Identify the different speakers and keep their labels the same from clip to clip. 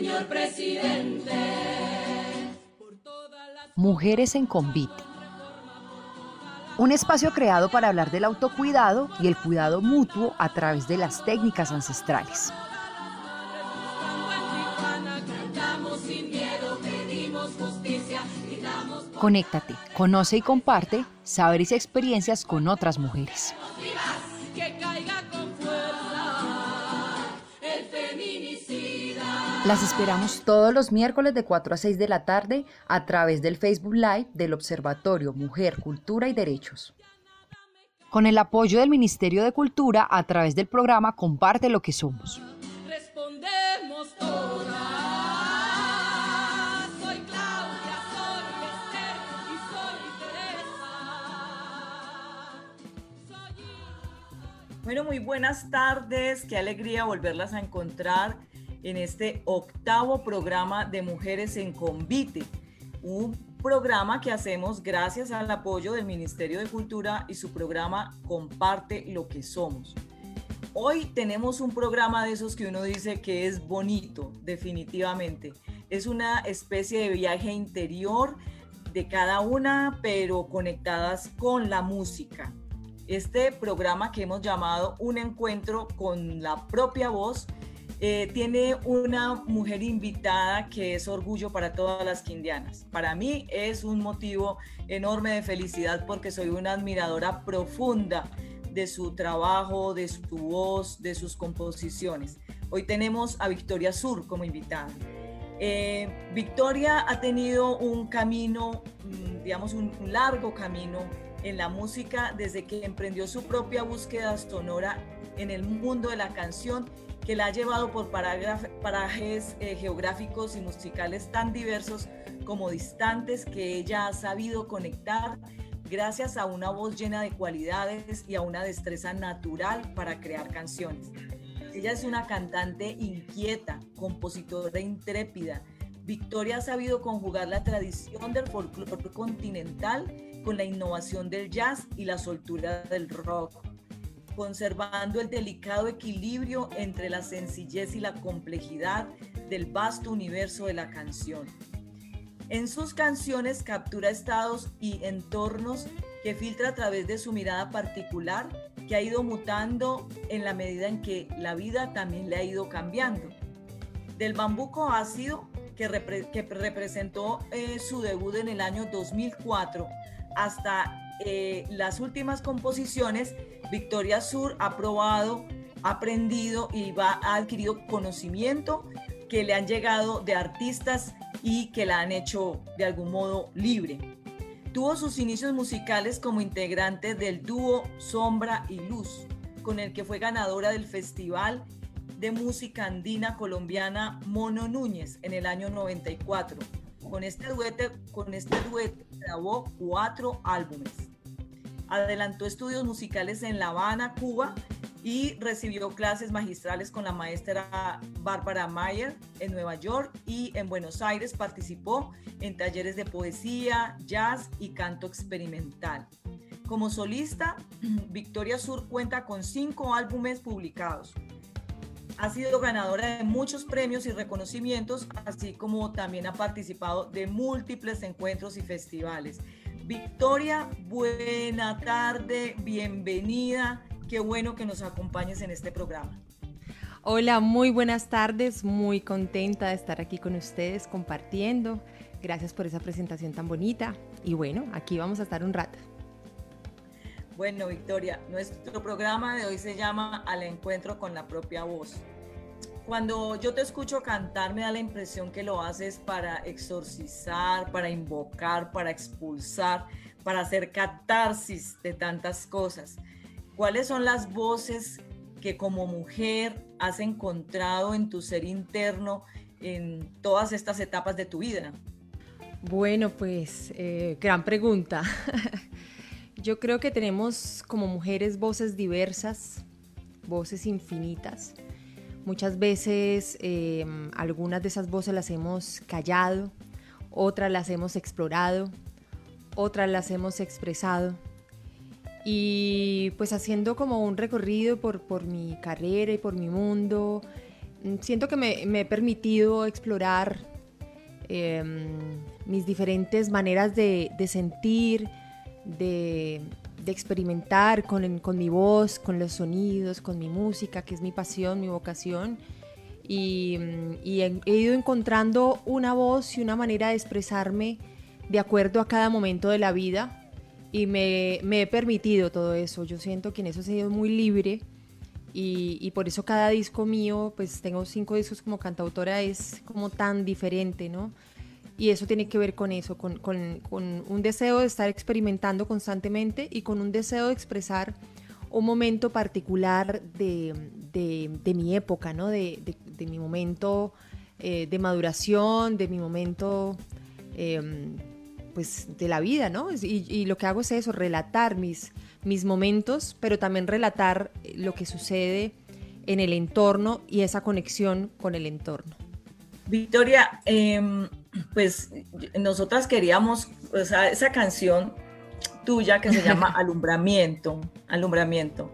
Speaker 1: señor presidente.
Speaker 2: Mujeres en Convite. Un espacio creado para hablar del autocuidado y el cuidado mutuo a través de las técnicas ancestrales. Conéctate, conoce y comparte saberes y experiencias con otras mujeres. Las esperamos todos los miércoles de 4 a 6 de la tarde a través del Facebook Live del Observatorio Mujer, Cultura y Derechos. Con el apoyo del Ministerio de Cultura a través del programa Comparte lo que somos.
Speaker 3: Bueno, muy buenas tardes, qué alegría volverlas a encontrar en este octavo programa de Mujeres en Convite, un programa que hacemos gracias al apoyo del Ministerio de Cultura y su programa Comparte lo que somos. Hoy tenemos un programa de esos que uno dice que es bonito, definitivamente. Es una especie de viaje interior de cada una, pero conectadas con la música. Este programa que hemos llamado Un encuentro con la propia voz eh, tiene una mujer invitada que es orgullo para todas las quindianas. Para mí es un motivo enorme de felicidad porque soy una admiradora profunda de su trabajo, de su voz, de sus composiciones. Hoy tenemos a Victoria Sur como invitada. Eh, Victoria ha tenido un camino, mm, digamos, un largo camino en la música desde que emprendió su propia búsqueda sonora en el mundo de la canción que la ha llevado por parajes eh, geográficos y musicales tan diversos como distantes que ella ha sabido conectar gracias a una voz llena de cualidades y a una destreza natural para crear canciones. Ella es una cantante inquieta, compositora intrépida. Victoria ha sabido conjugar la tradición del folclore continental con la innovación del jazz y la soltura del rock conservando el delicado equilibrio entre la sencillez y la complejidad del vasto universo de la canción. En sus canciones captura estados y entornos que filtra a través de su mirada particular que ha ido mutando en la medida en que la vida también le ha ido cambiando. Del bambuco ácido, que, representó eh, su debut en el año 2004, hasta eh, las últimas composiciones, Victoria Sur ha probado, aprendido y va, ha adquirido conocimiento que le han llegado de artistas y que la han hecho de algún modo libre. Tuvo sus inicios musicales como integrante del dúo Sombra y Luz, con el que fue ganadora del Festival de Música Andina Colombiana Mono Núñez en el año 94. Con este dueto, con este dueto grabó cuatro álbumes. Adelantó estudios musicales en La Habana, Cuba, y recibió clases magistrales con la maestra Bárbara Mayer en Nueva York y en Buenos Aires participó en talleres de poesía, jazz y canto experimental. Como solista, Victoria Sur cuenta con cinco álbumes publicados. Ha sido ganadora de muchos premios y reconocimientos, así como también ha participado de múltiples encuentros y festivales. Victoria, buena tarde, bienvenida. Qué bueno que nos acompañes en este programa.
Speaker 4: Hola, muy buenas tardes, muy contenta de estar aquí con ustedes compartiendo. Gracias por esa presentación tan bonita y bueno, aquí vamos a estar un rato.
Speaker 3: Bueno, Victoria, nuestro programa de hoy se llama Al encuentro con la propia voz. Cuando yo te escucho cantar me da la impresión que lo haces para exorcizar, para invocar, para expulsar, para hacer catarsis de tantas cosas. ¿Cuáles son las voces que como mujer has encontrado en tu ser interno en todas estas etapas de tu vida?
Speaker 4: Bueno, pues eh, gran pregunta. Yo creo que tenemos como mujeres voces diversas, voces infinitas. Muchas veces em, algunas de esas voces las hemos callado, otras las hemos explorado, otras las hemos expresado. Y pues haciendo como un recorrido por, por mi carrera y por mi mundo, mm, siento que me, he permitido explorar em, mis diferentes maneras de, de sentir, de, experimentar con, con, mi voz, con los sonidos, con mi música, que es mi pasión, mi vocación. Y, he, ido encontrando una voz y una manera de expresarme de acuerdo a cada momento de la vida y me, he permitido todo eso. Yo siento que en eso he sido muy libre y, y, por eso cada disco mío, pues tengo cinco discos como cantautora, es como tan diferente, ¿no? Y eso tiene que ver con eso, con, un deseo de estar experimentando constantemente y con un deseo de expresar un momento particular de, mi época, ¿no? de, mi momento eh, de maduración, de mi momento em, pues, de la vida. ¿no? Y, lo que hago es eso, relatar mis, mis momentos, pero también relatar lo que sucede en el entorno y esa conexión con el entorno.
Speaker 3: Victoria, em, pues nosotras queríamos, o sea, esa canción tuya que se llama Alumbramiento, Alumbramiento,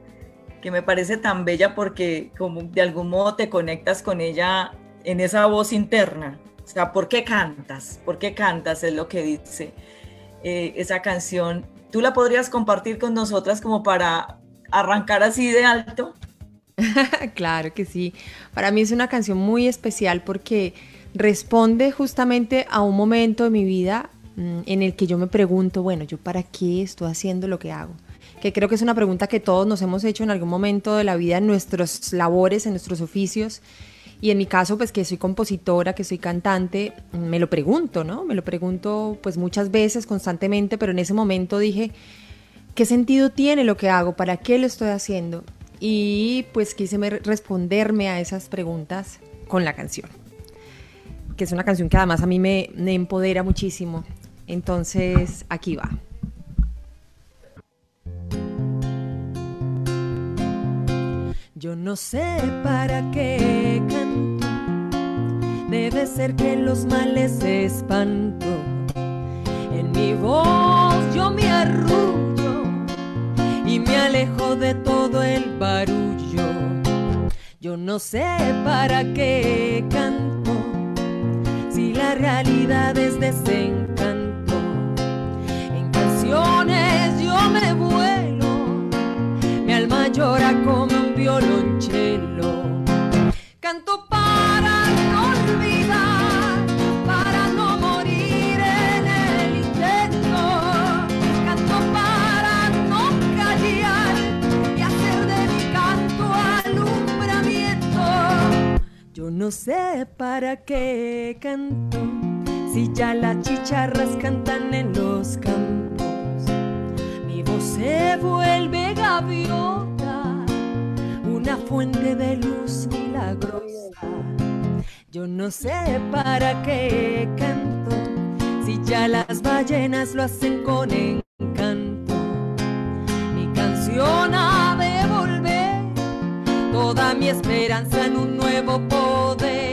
Speaker 3: que me parece tan bella porque como de algún modo te conectas con ella en esa voz interna. O sea, ¿por qué cantas? ¿Por qué cantas? Es lo que dice eh, esa canción. ¿Tú la podrías compartir con nosotras como para arrancar así de alto?
Speaker 4: claro que sí. Para mí es una canción muy especial porque responde justamente a un momento de mi vida mm, en el que yo me pregunto, bueno, ¿yo para qué estoy haciendo lo que hago? Que creo que es una pregunta que todos nos hemos hecho en algún momento de la vida en nuestros labores, en nuestros oficios. Y en mi caso, pues que soy compositora, que soy cantante, me lo pregunto, ¿no? Me lo pregunto pues muchas veces, constantemente, pero en ese momento dije, ¿qué sentido tiene lo que hago? ¿Para qué lo estoy haciendo? Y pues quise responderme a esas preguntas con la canción que es una canción que además a mí me, empodera muchísimo. Entonces, aquí va. Yo no sé para qué canto, debe ser que los males espanto. En mi voz yo me arrullo y me alejo de todo el barullo. Yo no sé para qué canto si la realidad es desencanto. En canciones yo me vuelo, mi alma llora como un violonchelo. Canto para Yo no sé para qué canto si ya las chicharras cantan en los campos. Mi voz se vuelve gaviota, una fuente de luz milagrosa. Yo no sé para qué canto si ya las ballenas lo hacen con encanto. Mi canción toda mi esperanza en un nuevo poder.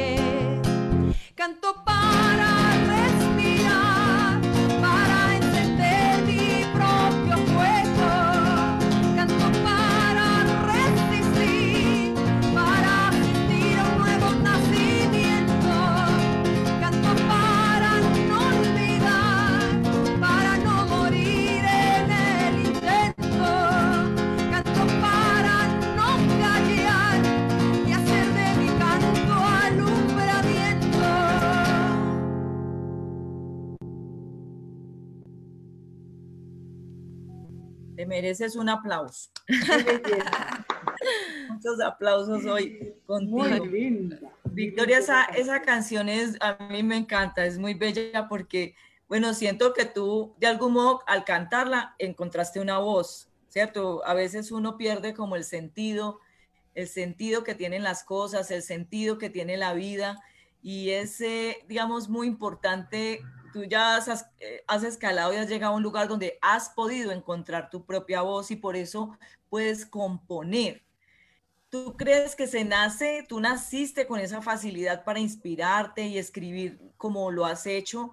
Speaker 3: Mereces un aplauso. Muchos aplausos hoy contigo. Victoria, esa, esa canción es, a mí me encanta, es muy bella porque, bueno, siento que tú de algún modo al cantarla encontraste una voz, ¿cierto? A veces uno pierde como el sentido, el sentido que tienen las cosas, el sentido que tiene la vida y es, digamos, muy importante. Tú ya has, eh, has escalado y has llegado a un lugar donde has podido encontrar tu propia voz y por eso puedes componer. ¿Tú crees que se nace, tú naciste con esa facilidad para inspirarte y escribir como lo has hecho?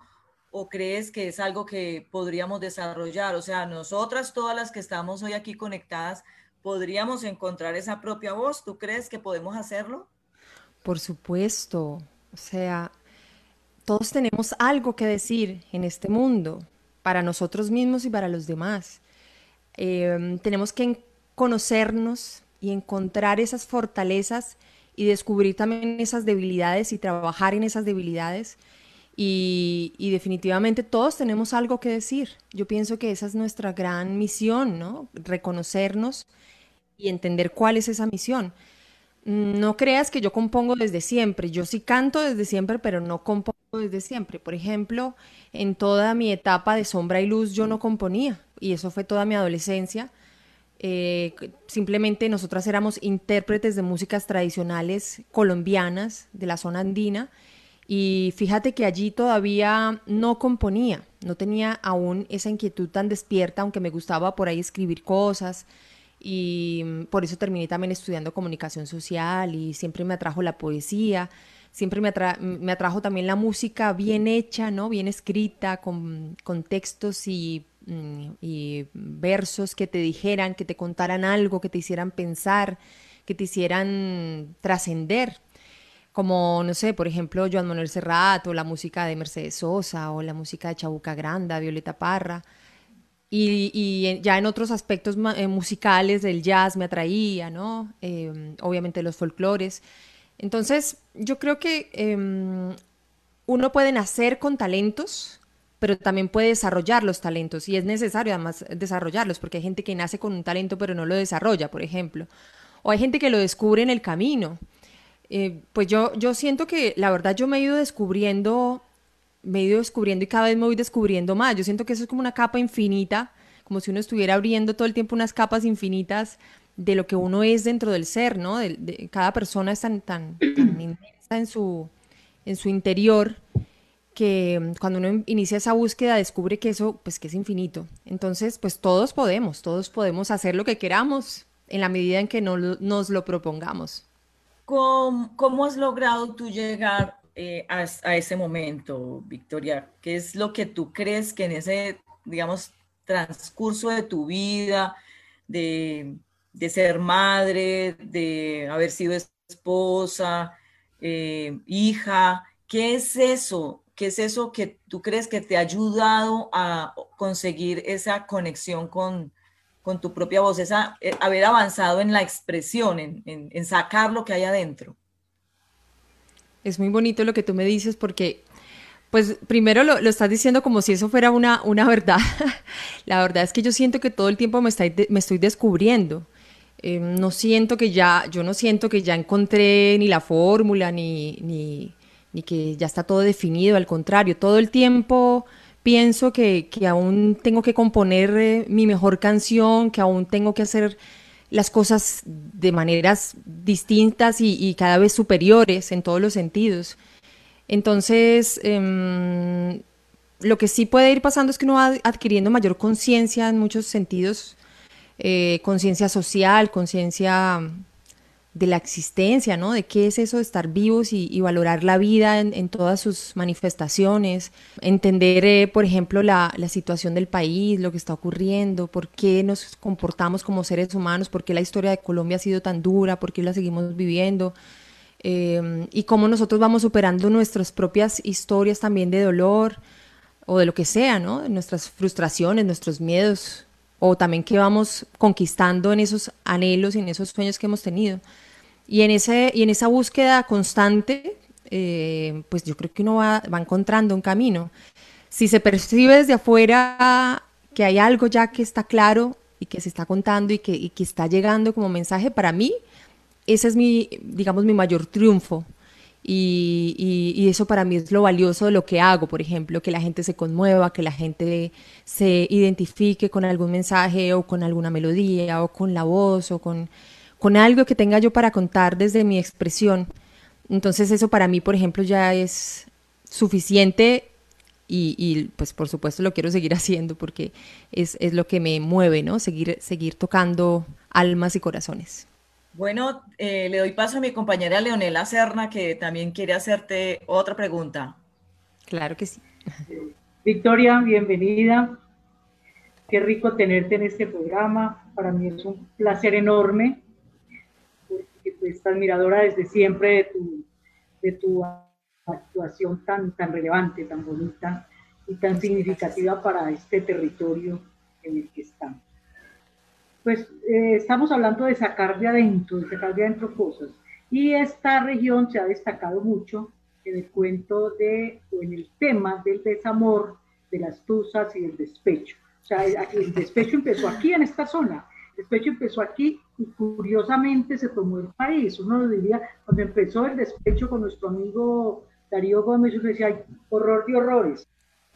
Speaker 3: ¿O crees que es algo que podríamos desarrollar? O sea, nosotras, todas las que estamos hoy aquí conectadas, podríamos encontrar esa propia voz. ¿Tú crees que podemos hacerlo?
Speaker 4: Por supuesto. O sea, todos tenemos algo que decir en este mundo, para nosotros mismos y para los demás. Em, tenemos que conocernos y encontrar esas fortalezas y descubrir también esas debilidades y trabajar en esas debilidades. Y, definitivamente todos tenemos algo que decir. Yo pienso que esa es nuestra gran misión, ¿no? Reconocernos y entender cuál es esa misión. No creas que yo compongo desde siempre. Yo sí canto desde siempre, pero no compongo desde siempre. Por ejemplo, en toda mi etapa de sombra y luz yo no componía y eso fue toda mi adolescencia. Eh, simplemente nosotras éramos intérpretes de músicas tradicionales colombianas de la zona andina y fíjate que allí todavía no componía, no tenía aún esa inquietud tan despierta, aunque me gustaba por ahí escribir cosas y mm, por eso terminé también estudiando comunicación social y siempre me atrajo la poesía, siempre me, me atrajo también la música bien hecha, ¿no? bien escrita, con, con textos y, mm, y, versos que te dijeran, que te contaran algo, que te hicieran pensar, que te hicieran trascender. Como, no sé, por ejemplo, Joan Manuel Serrat o la música de Mercedes Sosa o la música de Chabuca Granda, Violeta Parra y, ya en otros aspectos eh, musicales del jazz me atraía, ¿no? Em, obviamente los folclores. Entonces, yo creo que em, uno puede nacer con talentos, pero también puede desarrollar los talentos y es necesario además desarrollarlos porque hay gente que nace con un talento pero no lo desarrolla, por ejemplo. O hay gente que lo descubre en el camino. Eh, pues yo, yo siento que la verdad yo me he ido descubriendo me he ido descubriendo y cada vez me voy descubriendo más. Yo siento que eso es como una capa infinita, como si uno estuviera abriendo todo el tiempo unas capas infinitas de lo que uno es dentro del ser, ¿no? De, cada persona es tan, tan, inmensa en su, en su interior que cuando uno inicia esa búsqueda descubre que eso, pues que es infinito. Entonces, pues todos podemos, todos podemos hacer lo que queramos en la medida en que no, nos lo propongamos.
Speaker 3: ¿Cómo, ¿Cómo has logrado tú llegar eh, a, ese momento, Victoria? ¿Qué es lo que tú crees que en ese, digamos, transcurso de tu vida, de, ser madre, de haber sido esposa, eh, hija, ¿qué es eso? ¿Qué es eso que tú crees que te ha ayudado a conseguir esa conexión con, tu propia voz, esa, eh, haber avanzado en la expresión, en sacar lo que hay adentro?
Speaker 4: Es muy bonito lo que tú me dices porque, pues primero lo, estás diciendo como si eso fuera una, una verdad. la verdad es que yo siento que todo el tiempo me, está, me estoy descubriendo. Em, no siento que ya, yo no siento que ya encontré ni la fórmula, ni, ni, que ya está todo definido, al contrario, todo el tiempo pienso que, que aún tengo que componer eh, mi mejor canción, que aún tengo que hacer las cosas de maneras distintas y, cada vez superiores en todos los sentidos. Entonces, em, lo que sí puede ir pasando es que uno va adquiriendo mayor conciencia en muchos sentidos, eh, conciencia social, conciencia de la existencia, ¿no? De qué es eso de estar vivos y, valorar la vida en, todas sus manifestaciones, entender, eh, por ejemplo, la, situación del país, lo que está ocurriendo, por qué nos comportamos como seres humanos, por qué la historia de Colombia ha sido tan dura, por qué la seguimos viviendo, em, y cómo nosotros vamos superando nuestras propias historias también de dolor o de lo que sea, ¿no? Nuestras frustraciones, nuestros miedos, o también que vamos conquistando en esos anhelos y en esos sueños que hemos tenido. Y en, ese, y en esa búsqueda constante, eh, pues yo creo que uno va, va, encontrando un camino. Si se percibe desde afuera que hay algo ya que está claro y que se está contando y que, y que está llegando como mensaje, para mí, ese es mi, digamos, mi mayor triunfo. Y, eso para mí es lo valioso de lo que hago, por ejemplo, que la gente se conmueva, que la gente se identifique con algún mensaje o con alguna melodía o con la voz o con, con algo que tenga yo para contar desde mi expresión. Entonces eso para mí, por ejemplo, ya es suficiente y, pues por supuesto lo quiero seguir haciendo porque es, lo que me mueve, ¿no? Seguir, seguir tocando almas y corazones.
Speaker 3: Bueno, eh, le doy paso a mi compañera Leonela Serna que también quiere hacerte otra pregunta.
Speaker 4: Claro que sí.
Speaker 5: Victoria, bienvenida. Qué rico tenerte en este programa. Para mí es un placer enorme, porque tú estás admiradora desde siempre de tu, de tu actuación tan, tan relevante, tan bonita y tan significativa para este territorio en el que estamos. Pues eh, estamos hablando de sacar de adentro, de sacar de adentro cosas. Y esta región se ha destacado mucho en el cuento de, o en el tema del desamor, de las tusas y el despecho. O sea, el despecho empezó aquí, en esta zona. El despecho empezó aquí y curiosamente se tomó el país. Uno lo diría, cuando empezó el despecho con nuestro amigo Darío Gómez, yo decía, horror de horrores,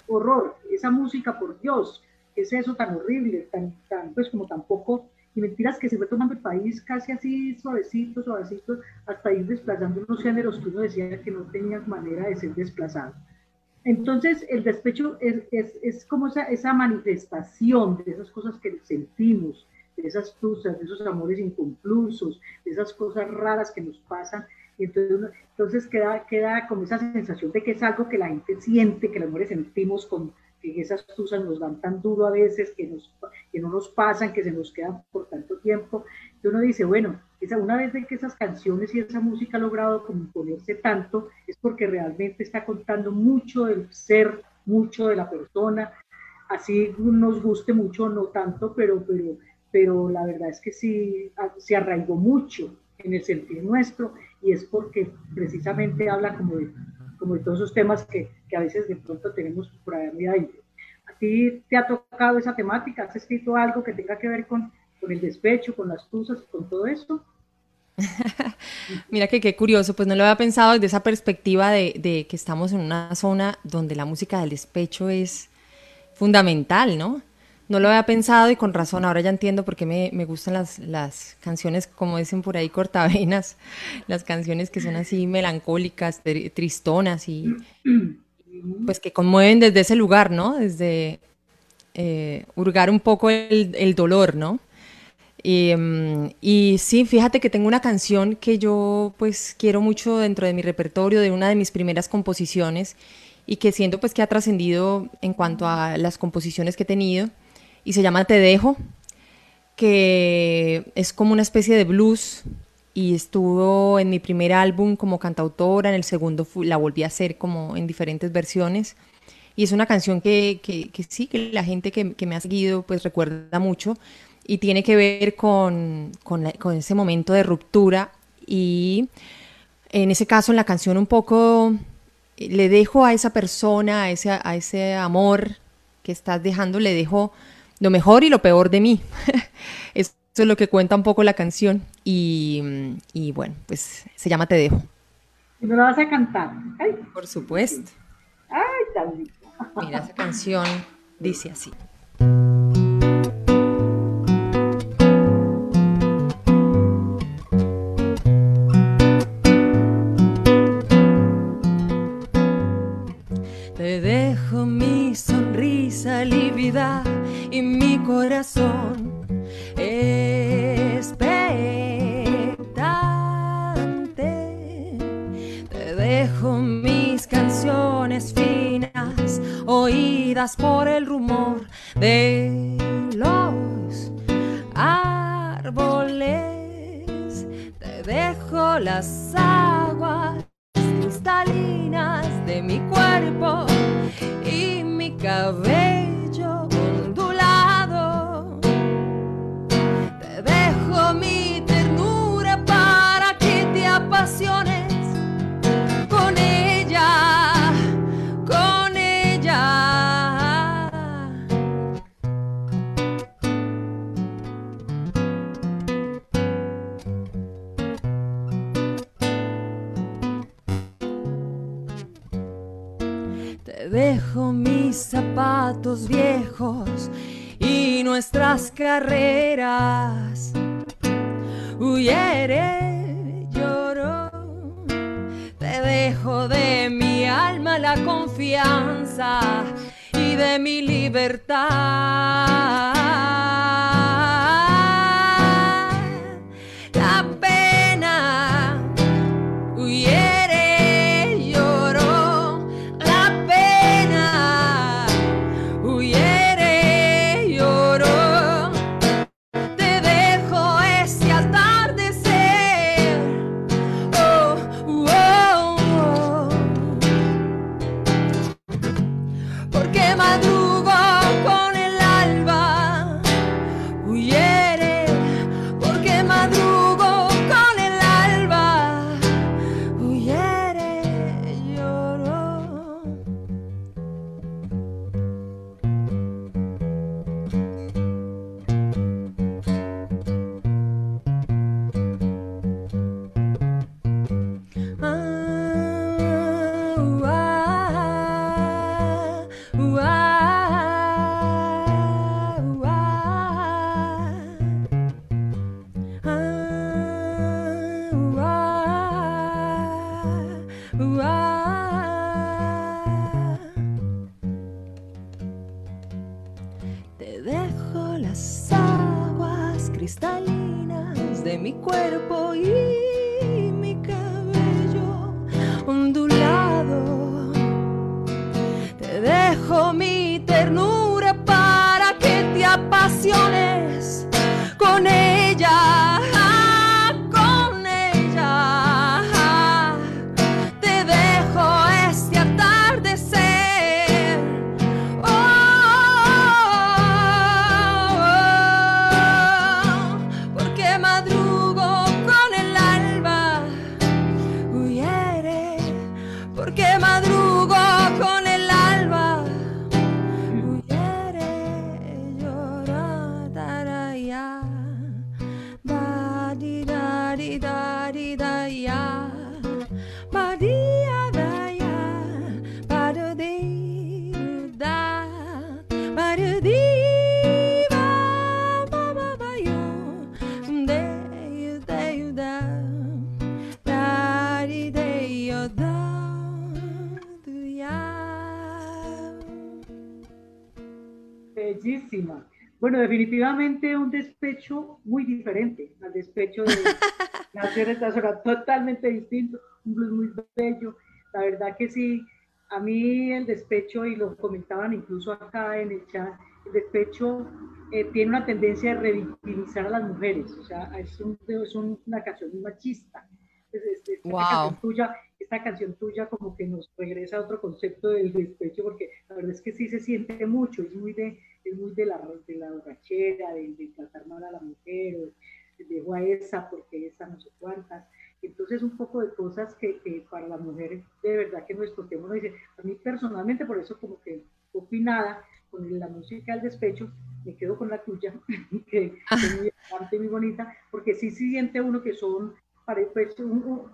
Speaker 5: horror, esa música, por Dios, ¿qué es eso tan horrible, tan, tan, pues como tampoco, y mentiras que se fue tomando el país casi así, suavecito, suavecito, hasta ir desplazando unos géneros que uno decía que no tenían manera de ser desplazado. Entonces, el despecho es, es, es como esa, esa, manifestación de esas cosas que sentimos, de esas tusas, de esos amores inconclusos, de esas cosas raras que nos pasan. Y entonces, entonces queda, queda como esa sensación de que es algo que la gente siente, que las mujeres sentimos con, que esas tusas nos dan tan duro a veces, que, que no nos pasan, que se nos quedan por tanto tiempo. Y uno dice, bueno, una vez de que esas canciones y esa música ha logrado componerse tanto, es porque realmente está contando mucho del ser, mucho de la persona, así nos guste mucho, no tanto, pero, pero, pero la verdad es que sí se arraigó mucho en el sentir nuestro y es porque precisamente habla como de como de todos esos temas que, que a veces de pronto tenemos por ahí adentro. ¿A ti te ha tocado esa temática? ¿Has escrito algo que tenga que ver con, con el despecho, con las tusas, con todo esto?
Speaker 4: Mira que qué curioso, pues no lo había pensado desde esa perspectiva de, de, que estamos en una zona donde la música del despecho es fundamental, ¿no? No lo había pensado y con razón, ahora ya entiendo por qué me, me gustan las, las, canciones, como dicen por ahí, cortavenas, las canciones que son así melancólicas, tristonas y pues que conmueven desde ese lugar, ¿no? Desde eh, hurgar un poco el, el dolor, ¿no? Y, mm, y, sí, fíjate que tengo una canción que yo pues quiero mucho dentro de mi repertorio, de una de mis primeras composiciones y que siento pues que ha trascendido en cuanto a las composiciones que he tenido y se llama Te Dejo, que es como una especie de blues y estuvo en mi primer álbum como cantautora, en el segundo la volví a hacer como en diferentes versiones. Y es una canción que, que, sí, que la gente que, que, me ha seguido pues recuerda mucho y tiene que ver con, con, con, ese momento de ruptura y en ese caso en la canción un poco le dejo a esa persona, a ese, a ese amor que estás dejando, le dejo lo mejor y lo peor de mí. Eso es lo que cuenta un poco la canción y, y bueno, pues se llama Te dejo.
Speaker 5: ¿Y me lo vas a cantar?
Speaker 4: Por supuesto.
Speaker 5: Ay, tan
Speaker 4: Mira, esa canción dice así.
Speaker 1: Te dejo mi sonrisa lívida y mi corazón expectante. Te dejo mis canciones finas, oídas por el rumor de los árboles. Te dejo las aguas cristalinas de mi cuerpo y mi cabello con ella, con ella. Te dejo mis zapatos viejos y nuestras carreras. Huyere
Speaker 4: de mi alma la confianza y de mi libertad.
Speaker 5: cuerpo y Bueno, definitivamente un despecho muy diferente al despecho de nacer esta zona, totalmente distinto, un blues muy bello. La verdad que sí, a mí el despecho, y lo comentaban incluso acá en el chat, el despecho eh, tiene una tendencia de revictimizar a las mujeres, o sea, es, una canción machista. canción tuya, esta canción tuya como que nos regresa a otro concepto del despecho, porque la verdad es que sí se siente mucho, es muy de es muy de la, de la borrachera, de, tratar mal a la mujer, de, dejo a esa porque esa no sé cuántas. Entonces, un poco de cosas que, que para la mujer de verdad que nuestro tema nos dice. A mí personalmente, por eso como que opinada con la música del despecho, me quedo con la tuya, que es muy y muy bonita, porque sí, sí siente uno que son pues,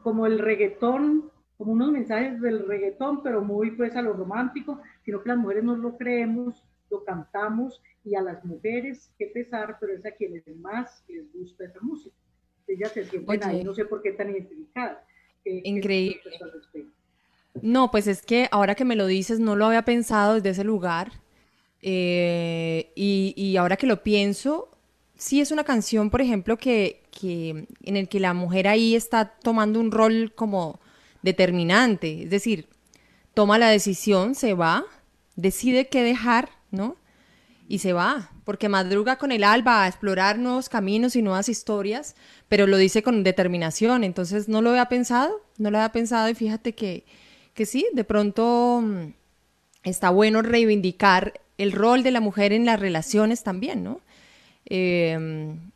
Speaker 5: como el reggaetón, como unos mensajes del reggaetón, pero muy pues a lo romántico, sino que las mujeres no lo creemos, lo cantamos y a las mujeres, qué pesar, pero es a quienes más les gusta esa música. Ellas se sienten ahí, no sé por qué tan identificadas.
Speaker 4: Increíble. no, pues es que ahora que me lo dices, no lo había pensado desde ese lugar. Eh, y, y, ahora que lo pienso, sí es una canción, por ejemplo, que, que, en el que la mujer ahí está tomando un rol como determinante. Es decir, toma la decisión, se va, decide qué dejar ¿no? Y se va, porque madruga con el alba a explorar nuevos caminos y nuevas historias, pero lo dice con determinación, entonces no lo había pensado, no lo había pensado y fíjate que, que sí, de pronto mm, está bueno reivindicar el rol de la mujer en las relaciones también, ¿no? Em,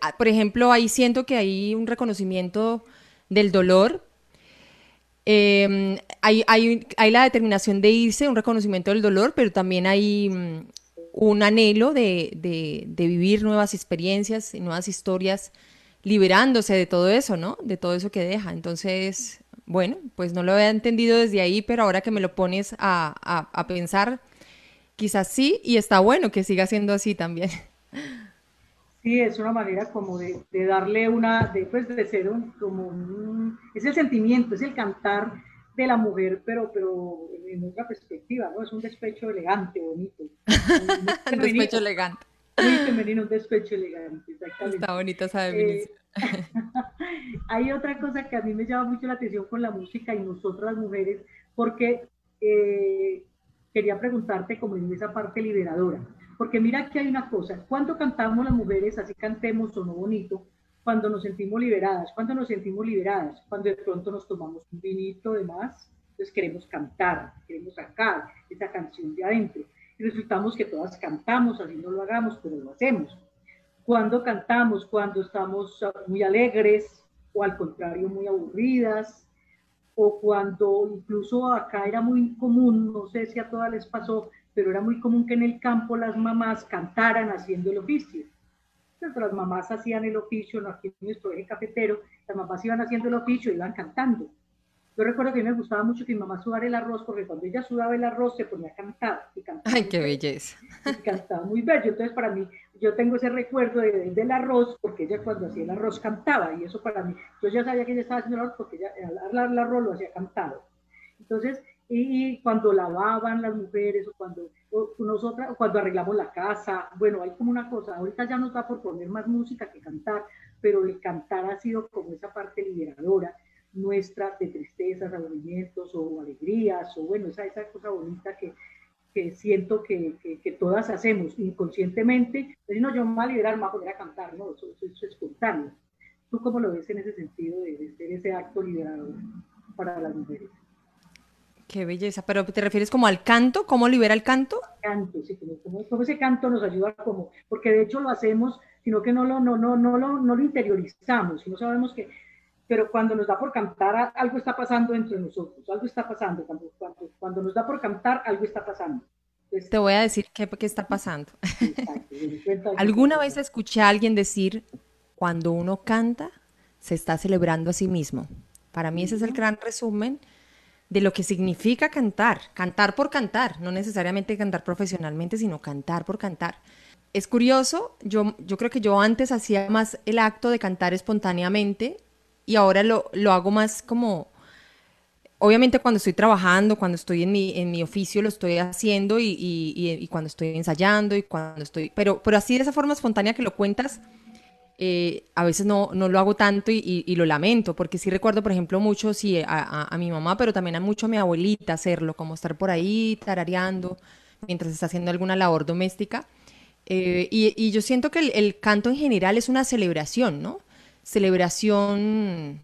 Speaker 4: ah, por ejemplo, ahí siento que hay un reconocimiento del dolor, Em, hay, hay, hay, la determinación de irse, un reconocimiento del dolor, pero también hay mm, un anhelo de, de, vivir nuevas experiencias y nuevas historias, liberándose de todo eso, ¿no? De todo eso que deja. Entonces, bueno, pues no lo había entendido desde ahí, pero ahora que me lo pones a, a, a pensar, quizás sí, y está bueno que siga siendo así también.
Speaker 5: Sí, es una manera como de, darle una, de, pues, de ser un, como un, es el sentimiento, es el cantar de la mujer, pero, pero en otra perspectiva, ¿no? Es un despecho elegante, bonito.
Speaker 4: un despecho elegante.
Speaker 5: Muy femenino, un despecho elegante, exactamente.
Speaker 4: Está bonita esa definición.
Speaker 5: Eh, hay otra cosa que a mí me llama mucho la atención con la música y nosotras mujeres, porque eh, quería preguntarte como en esa parte liberadora, porque mira que hay una cosa, cuando cantamos las mujeres, así cantemos o no bonito, cuando nos sentimos liberadas, cuando nos sentimos liberadas, cuando de pronto nos tomamos un vinito de más, entonces queremos cantar, queremos sacar esa canción de adentro. Y resultamos que todas cantamos, así no lo hagamos, pero lo hacemos. Cuando cantamos, cuando estamos muy alegres o al contrario muy aburridas, o cuando incluso acá era muy común, no sé si a todas les pasó, pero era muy común que en el campo las mamás cantaran haciendo el oficio. Entonces las mamás hacían el oficio, no aquí en nuestro eje cafetero, las mamás iban haciendo el oficio y iban cantando. Yo recuerdo que a mí me gustaba mucho que mi mamá sudara el arroz, porque cuando ella sudaba el arroz se ponía a cantar. Y cantaba
Speaker 4: Ay, qué belleza.
Speaker 5: Y cantaba muy bello. Entonces, para mí, yo tengo ese recuerdo de, del arroz, porque ella cuando hacía el arroz cantaba, y eso para mí, yo ya sabía que ella estaba haciendo el arroz, porque ella al el arroz lo hacía cantado. Entonces, y, cuando lavaban las mujeres, o cuando nosotras, cuando arreglamos la casa, bueno, hay como una cosa, ahorita ya nos da por poner más música que cantar, pero el cantar ha sido como esa parte liberadora nuestra de tristezas, aburrimientos o alegrías, o bueno, esa, esa cosa bonita que, que siento que, que, todas hacemos inconscientemente. Pero no, yo me voy a liberar, me voy a poner a cantar, no, eso, es espontáneo. ¿Tú cómo lo ves en ese sentido de, de ser ese acto liberador para las mujeres?
Speaker 4: Qué belleza, pero ¿te refieres como al canto? ¿Cómo libera el canto?
Speaker 5: Canto, sí, como, ese canto nos ayuda como, porque de hecho lo hacemos, sino que no lo, no, no, no, lo, no lo interiorizamos, no sabemos que, pero cuando nos da por cantar, algo está pasando entre nosotros, algo está pasando, cuando, cuando, nos da por cantar, algo está pasando.
Speaker 4: Te voy a decir qué, qué está pasando. ¿Alguna vez escuché a alguien decir, cuando uno canta, se está celebrando a sí mismo? Para mí ese es el gran resumen de lo que significa cantar, cantar por cantar, no necesariamente cantar profesionalmente, sino cantar por cantar. Es curioso, yo, yo creo que yo antes hacía más el acto de cantar espontáneamente y ahora lo, lo hago más como, obviamente cuando estoy trabajando, cuando estoy en mi, en mi oficio lo estoy haciendo y, y, y, cuando estoy ensayando y cuando estoy, pero, pero así de esa forma espontánea que lo cuentas, eh, a veces no, no, lo hago tanto y, lo lamento, porque sí recuerdo, por ejemplo, mucho sí, a, mi mamá, pero también a mucho a mi abuelita hacerlo, como estar por ahí tarareando mientras está haciendo alguna labor doméstica. Eh, y, yo siento que el, canto en general es una celebración, ¿no? Celebración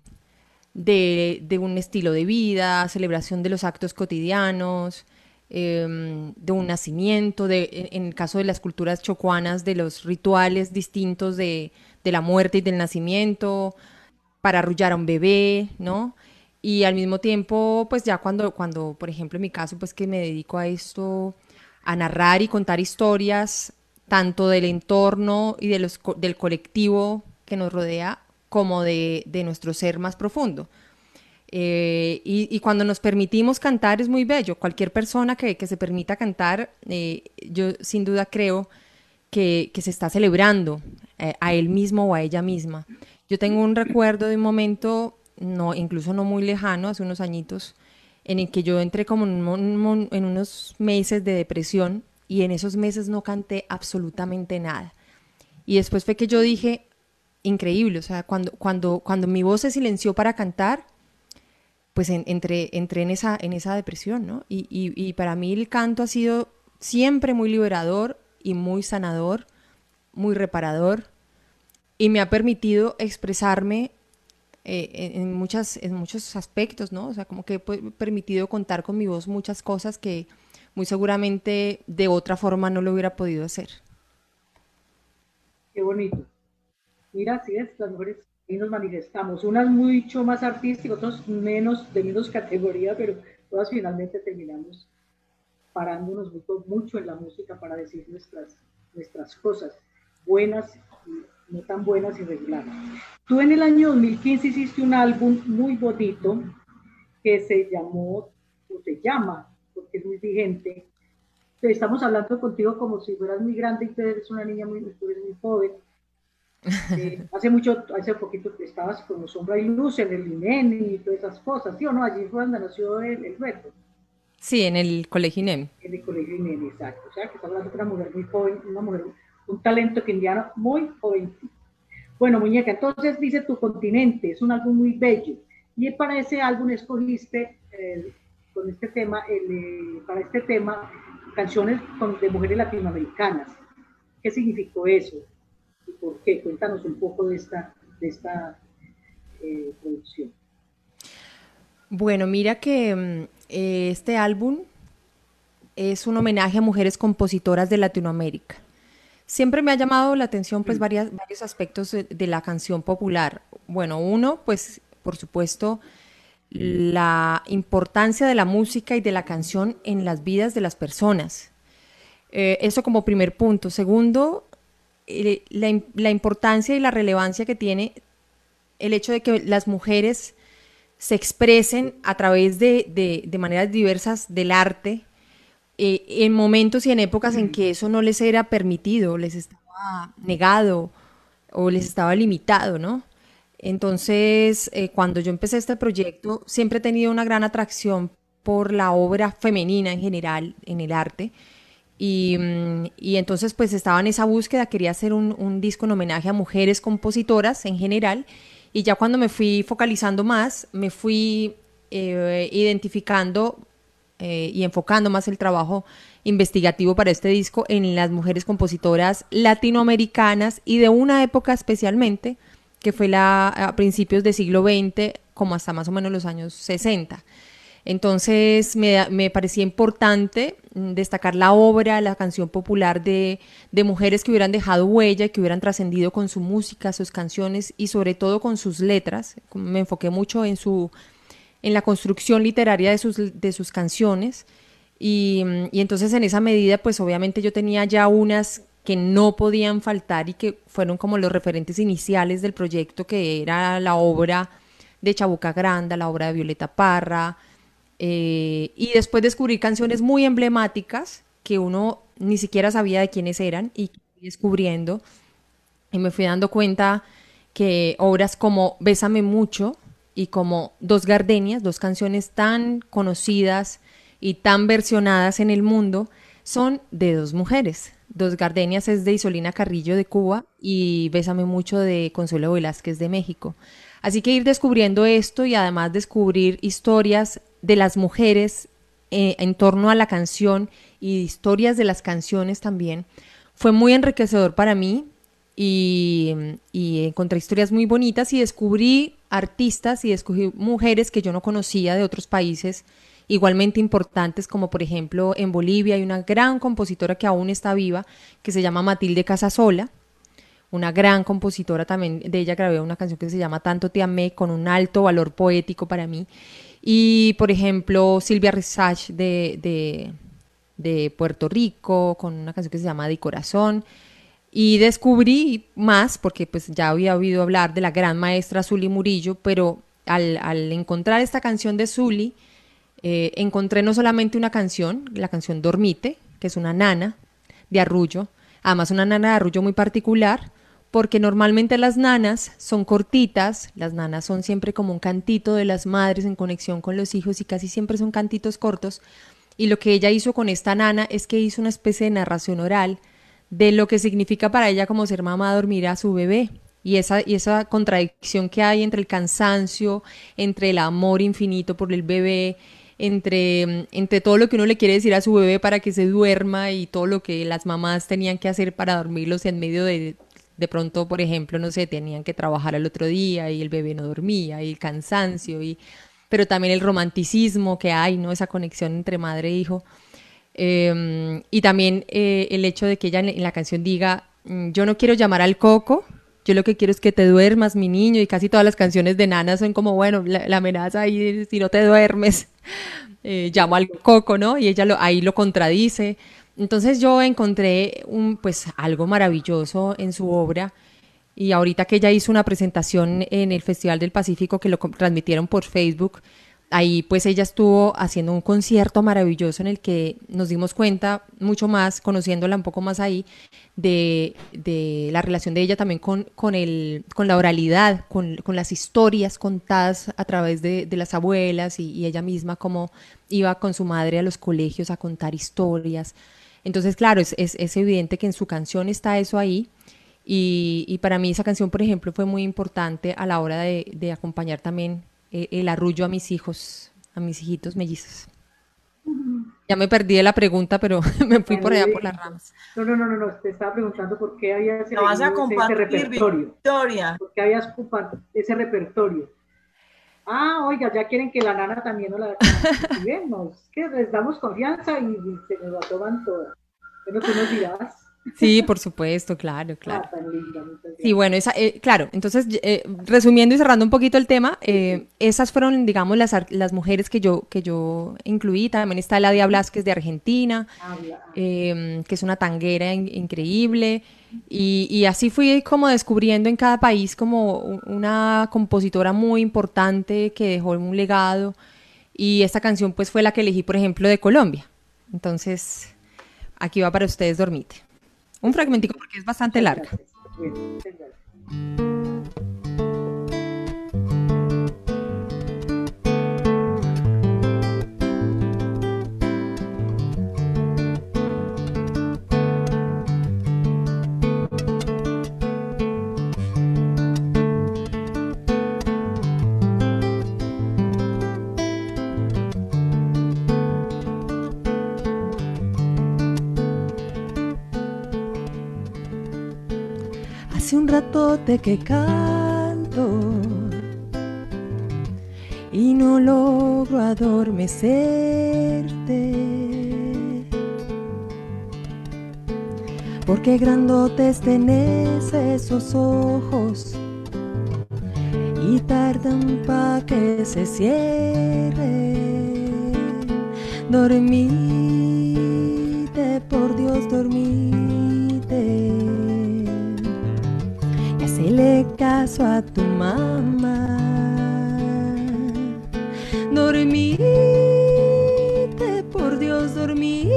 Speaker 4: de, un estilo de vida, celebración de los actos cotidianos, em, de un nacimiento, de, en el caso de las culturas chocuanas, de los rituales distintos de, de la muerte y del nacimiento, para arrullar a un bebé, ¿no? Y al mismo tiempo, pues ya cuando, cuando, por ejemplo, en mi caso, pues que me dedico a esto, a narrar y contar historias, tanto del entorno y de los, del colectivo que nos rodea, como de, de nuestro ser más profundo. Eh, y, cuando nos permitimos cantar es muy bello. Cualquier persona que, que se permita cantar, eh, yo sin duda creo que, que se está celebrando eh, a él mismo o a ella misma. Yo tengo un recuerdo de un momento, no, incluso no muy lejano, hace unos añitos, en el que yo entré como en, en unos meses de depresión y en esos meses no canté absolutamente nada. Y después fue que yo dije, increíble, o sea, cuando, cuando, cuando mi voz se silenció para cantar, pues entré, entré en, esa, en esa depresión, ¿no? Y, y, y, para mí el canto ha sido siempre muy liberador y muy sanador, muy reparador y me ha permitido expresarme eh, en, muchas, en muchos aspectos, ¿no? O sea, como que he permitido contar con mi voz muchas cosas que muy seguramente de otra forma no lo hubiera podido hacer.
Speaker 5: Qué bonito. Mira, sí, es, las mujeres y nos manifestamos, unas mucho más artísticas, otras menos, de menos categoría, pero todas finalmente terminamos parándonos mucho, mucho en la música para decir nuestras, nuestras cosas, buenas no tan buenas y regulares. Tú en el año 2015 hiciste un álbum muy bonito que se llamó, o se llama, porque es muy vigente. Estamos hablando contigo como si fueras muy grande y tú eres una niña muy, tú eres muy joven. Eh, hace mucho, hace poquito estabas con Sombra y Luz en el INEN y todas esas cosas, ¿sí o no? Allí fue donde nació el, el reto.
Speaker 4: Sí, en el colegio INEM.
Speaker 5: En el colegio INEM, exacto. O sea, que está hablando de una mujer muy joven, una mujer, un talento quindiano muy joven. Bueno, muñeca, entonces dice Tu continente, es un álbum muy bello. Y para ese álbum escogiste, eh, con este tema, el, para este tema, canciones de mujeres latinoamericanas. ¿Qué significó eso? ¿Y por qué? Cuéntanos un poco de esta, de esta eh, producción.
Speaker 4: Bueno, mira que mm, eh, este álbum es un homenaje a mujeres compositoras de Latinoamérica. Siempre me ha llamado la atención pues varios aspectos de, la canción popular. Bueno, uno, pues por supuesto, la importancia de la música y de la canción en las vidas de las personas. Eh, eso como primer punto. Segundo, eh, la, importancia y la relevancia que tiene el hecho de que las mujeres se expresen a través de, maneras diversas del arte eh, en momentos y en épocas en que eso no les era permitido, les estaba negado o les estaba limitado, ¿no? Entonces, eh, cuando yo empecé este proyecto, siempre he tenido una gran atracción por la obra femenina en general en el arte. Y, mm, entonces, pues estaba en esa búsqueda, quería hacer un, un disco en homenaje a mujeres compositoras en general y ya cuando me fui focalizando más, me fui eh, identificando eh, y enfocando más el trabajo investigativo para este disco en las mujeres compositoras latinoamericanas y de una época especialmente, que fue la, a principios del siglo XX, como hasta más o menos los años 60. Entonces me, parecía importante destacar la obra, la canción popular de, mujeres que hubieran dejado huella, que hubieran trascendido con su música, sus canciones y sobre todo con sus letras. Me enfoqué mucho en, su, en la construcción literaria de sus, de sus canciones. Y, y entonces en esa medida, pues obviamente yo tenía ya unas que no podían faltar y que fueron como los referentes iniciales del proyecto, que era la obra de Chabuca Granda, la obra de Violeta Parra, eh, y después descubrí canciones muy emblemáticas que uno ni siquiera sabía de quiénes eran y descubriendo. Y me fui dando cuenta que obras como Bésame mucho y como Dos Gardenias, dos canciones tan conocidas y tan versionadas en el mundo, son de dos mujeres. Dos Gardenias es de Isolina Carrillo de Cuba y Bésame mucho de Consuelo Velázquez de México. Así que ir descubriendo esto y además descubrir historias de las mujeres eh, en torno a la canción y historias de las canciones también, fue muy enriquecedor para mí y, encontré historias muy bonitas y descubrí artistas y descubrí mujeres que yo no conocía de otros países igualmente importantes, como por ejemplo en Bolivia hay una gran compositora que aún está viva, que se llama Matilde Casasola, una gran compositora también, de ella grabé una canción que se llama Tanto te amé, con un alto valor poético para mí. Y, por ejemplo, Silvia Resach de, de, Puerto Rico, con una canción que se llama Di Corazón. Y descubrí más, porque pues ya había oído hablar de la gran maestra Zuli Murillo, pero al, encontrar esta canción de Zuli, eh, encontré no solamente una canción, la canción Dormite, que es una nana de arrullo, además una nana de arrullo muy particular, porque normalmente las nanas son cortitas, las nanas son siempre como un cantito de las madres en conexión con los hijos y casi siempre son cantitos cortos. Y lo que ella hizo con esta nana es que hizo una especie de narración oral de lo que significa para ella como ser mamá dormir a su bebé. Y esa, y esa contradicción que hay entre el cansancio, entre el amor infinito por el bebé, entre, entre todo lo que uno le quiere decir a su bebé para que se duerma y todo lo que las mamás tenían que hacer para dormirlos en medio de de pronto, por ejemplo, no sé, tenían que trabajar al otro día y el bebé no dormía y el cansancio, y, pero también el romanticismo que hay, ¿no? Esa conexión entre madre e hijo. Em, y también eh, el hecho de que ella en la canción diga, mm, yo no quiero llamar al coco, yo lo que quiero es que te duermas, mi niño, y casi todas las canciones de Nana son como, bueno, la, amenaza ahí, si no te duermes, eh, llamo al coco, ¿no? Y ella lo, ahí lo contradice. Entonces yo encontré un, pues, algo maravilloso en su obra y ahorita que ella hizo una presentación en el Festival del Pacífico que lo transmitieron por Facebook,
Speaker 6: ahí pues ella estuvo haciendo un concierto maravilloso en el que nos dimos cuenta mucho más, conociéndola un poco más ahí, de, la relación de ella también con, con, el, con la oralidad, con, las historias contadas a través de, las abuelas y, ella misma como iba con su madre a los colegios a contar historias. Entonces, claro, es, es, evidente que en su canción está eso ahí. Y, para mí esa canción, por ejemplo, fue muy importante a la hora de, de acompañar también eh, el arrullo a mis hijos, a mis hijitos mellizos. Ya me perdí de la pregunta, pero me fui por allá por las ramas.
Speaker 5: No, no, no, no, te estaba preguntando por qué habías
Speaker 3: ese, repertorio. Victoria.
Speaker 5: ¿Por qué habías ese repertorio? Ah, oiga, ya quieren que la nana también nos la vemos, que les damos confianza y, se nos la toman todas. Bueno, tú nos dirás.
Speaker 6: Sí, por supuesto, claro, claro. Ah, sí, bueno, esa, eh, claro, entonces, eh, resumiendo y cerrando un poquito el tema, eh, esas fueron, digamos, las, las mujeres que yo, que yo incluí. También está Eladia Blasquez de Argentina, em, que es una tanguera increíble. Y, y, así fui como descubriendo en cada país como una compositora muy importante que dejó un legado. Y esta canción pues fue la que elegí, por ejemplo, de Colombia. Entonces, aquí va para ustedes, Dormite. Un fragmentico porque es bastante larga.
Speaker 4: Ratote que canto y no logro adormecerte. Porque grandotes tenés esos ojos y tardan pa' que se cierre. Dormite, por Dios, dormite caso a tu mamá. Dormite, por Dios, dormite.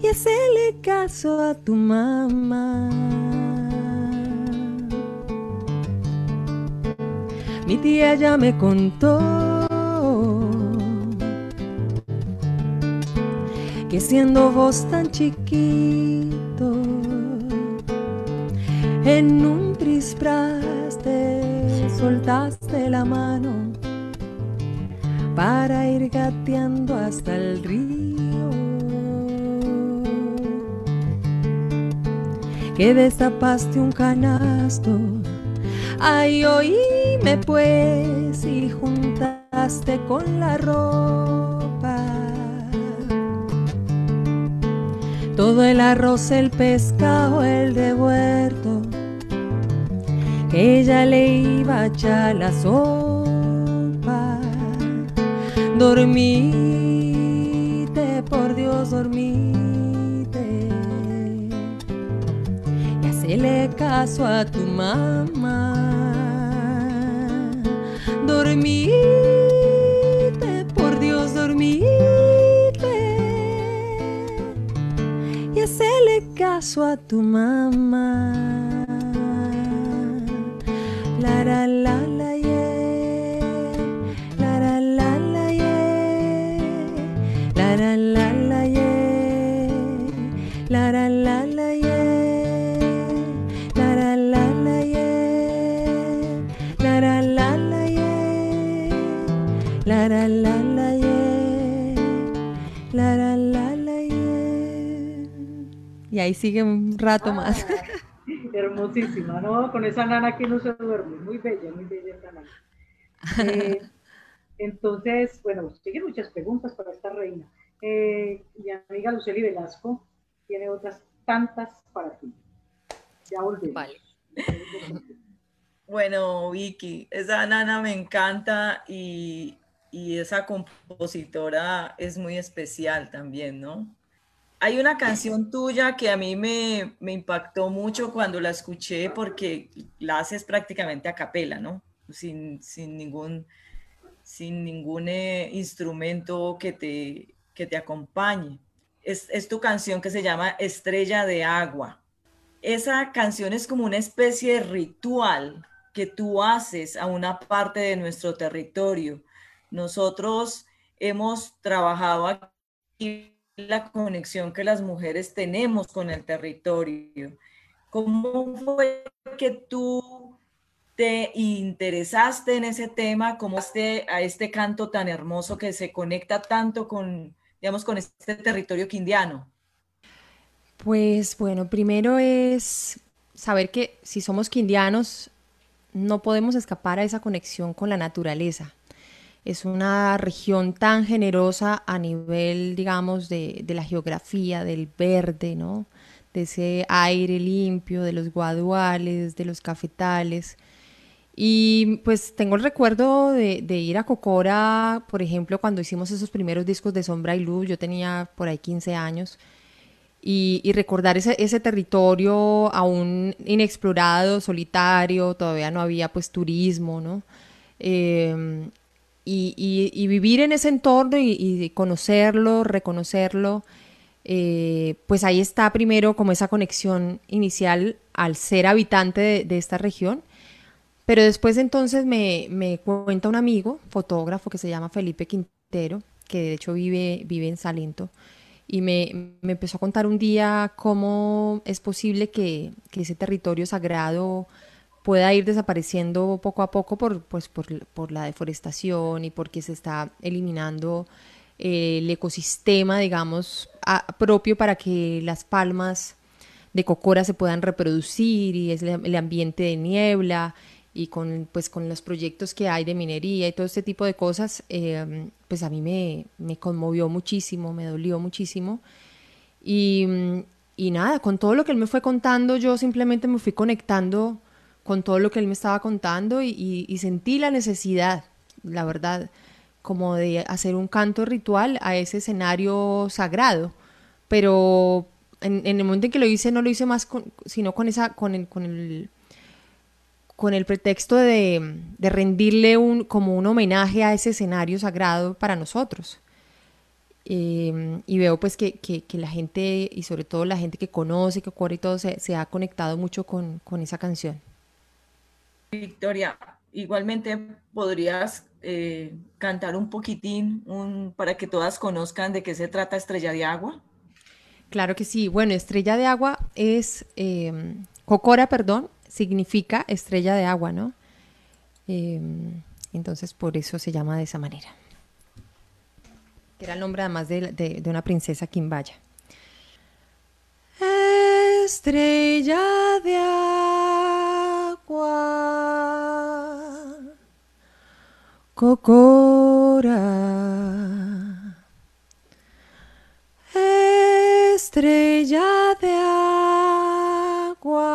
Speaker 4: Y hacele caso a tu mamá. Mi tía ya me contó que siendo vos tan chiquito, en un te soltaste la mano para ir gateando hasta el río. Que destapaste un canasto, ay oíme pues y juntaste con la ropa. Todo el arroz, el pescado, el de huerto ella le iba a echar la sopa. Dormite, por Dios, dormite. Y hacele caso a tu mamá. Dormite, por Dios, dormite. Y hacele caso a tu mamá
Speaker 6: ahí sigue un rato más
Speaker 5: hermosísima, ¿no? Con esa nana que no se duerme, muy bella, muy bella esa nana. Eh, entonces, bueno, siguen muchas preguntas para esta reina. Eh, mi amiga Luceli Velasco tiene otras tantas para ti. Ya volvemos. Vale.
Speaker 3: Bueno, Vicky, esa nana me encanta y, y esa compositora es muy especial también, ¿no? Hay una canción tuya que a mí me, impactó mucho cuando la escuché porque la haces prácticamente a capela, ¿no? sin, sin ningún, sin ningún eh, instrumento que te, que te acompañe. Es, es tu canción que se llama Estrella de Agua. Esa canción es como una especie de ritual que tú haces a una parte de nuestro territorio. Nosotros hemos trabajado aquí la conexión que las mujeres tenemos con el territorio. ¿Cómo fue que tú te interesaste en ese tema, como este, a este canto tan hermoso que se conecta tanto con, digamos, con este territorio quindiano?
Speaker 4: Pues bueno, primero es saber que si somos quindianos, no podemos escapar a esa conexión con la naturaleza. Es una región tan generosa a nivel, digamos, de, de la geografía, del verde, ¿no? De ese aire limpio, de los guaduales, de los cafetales. Y pues tengo el recuerdo de, de, ir a Cocora, por ejemplo, cuando hicimos esos primeros discos de Sombra y Luz, yo tenía por ahí 15 años, y, recordar ese, ese, territorio aún inexplorado, solitario, todavía no había pues turismo, ¿no? Eh, y, vivir en ese entorno y, conocerlo, reconocerlo, eh, pues ahí está primero como esa conexión inicial al ser habitante de, esta región. Pero después entonces me, me, cuenta un amigo, fotógrafo, que se llama Felipe Quintero, que de hecho vive, vive en Salento, y me, me empezó a contar un día cómo es posible que, que ese territorio sagrado pueda ir desapareciendo poco a poco por, pues, por, por la deforestación y porque se está eliminando eh, el ecosistema, digamos, a, propio para que las palmas de cocora se puedan reproducir y es el ambiente de niebla y con, pues, con los proyectos que hay de minería y todo este tipo de cosas, eh, pues a mí me, me, conmovió muchísimo, me dolió muchísimo. Y, y nada, con todo lo que él me fue contando, yo simplemente me fui conectando con todo lo que él me estaba contando y, sentí la necesidad, la verdad, como de hacer un canto ritual a ese escenario sagrado. Pero en, el momento en que lo hice, no lo hice más con, sino con, esa, con, el, con, el, con el pretexto de, rendirle un, como un homenaje a ese escenario sagrado para nosotros. Eh, y veo pues que, la gente, y sobre todo la gente que conoce, que ocurre y todo, se, ha conectado mucho con esa canción.
Speaker 3: Victoria, igualmente podrías eh, cantar un poquitín para que todas conozcan de qué se trata Estrella de Agua.
Speaker 4: Claro que sí. Bueno, Estrella de Agua es, eh, Cocora, perdón, significa estrella de agua, ¿no? Eh, entonces por eso se llama de esa manera. Que era el nombre además de, de, de una princesa quimbaya. Estrella de agua. Cocora, estrella de agua,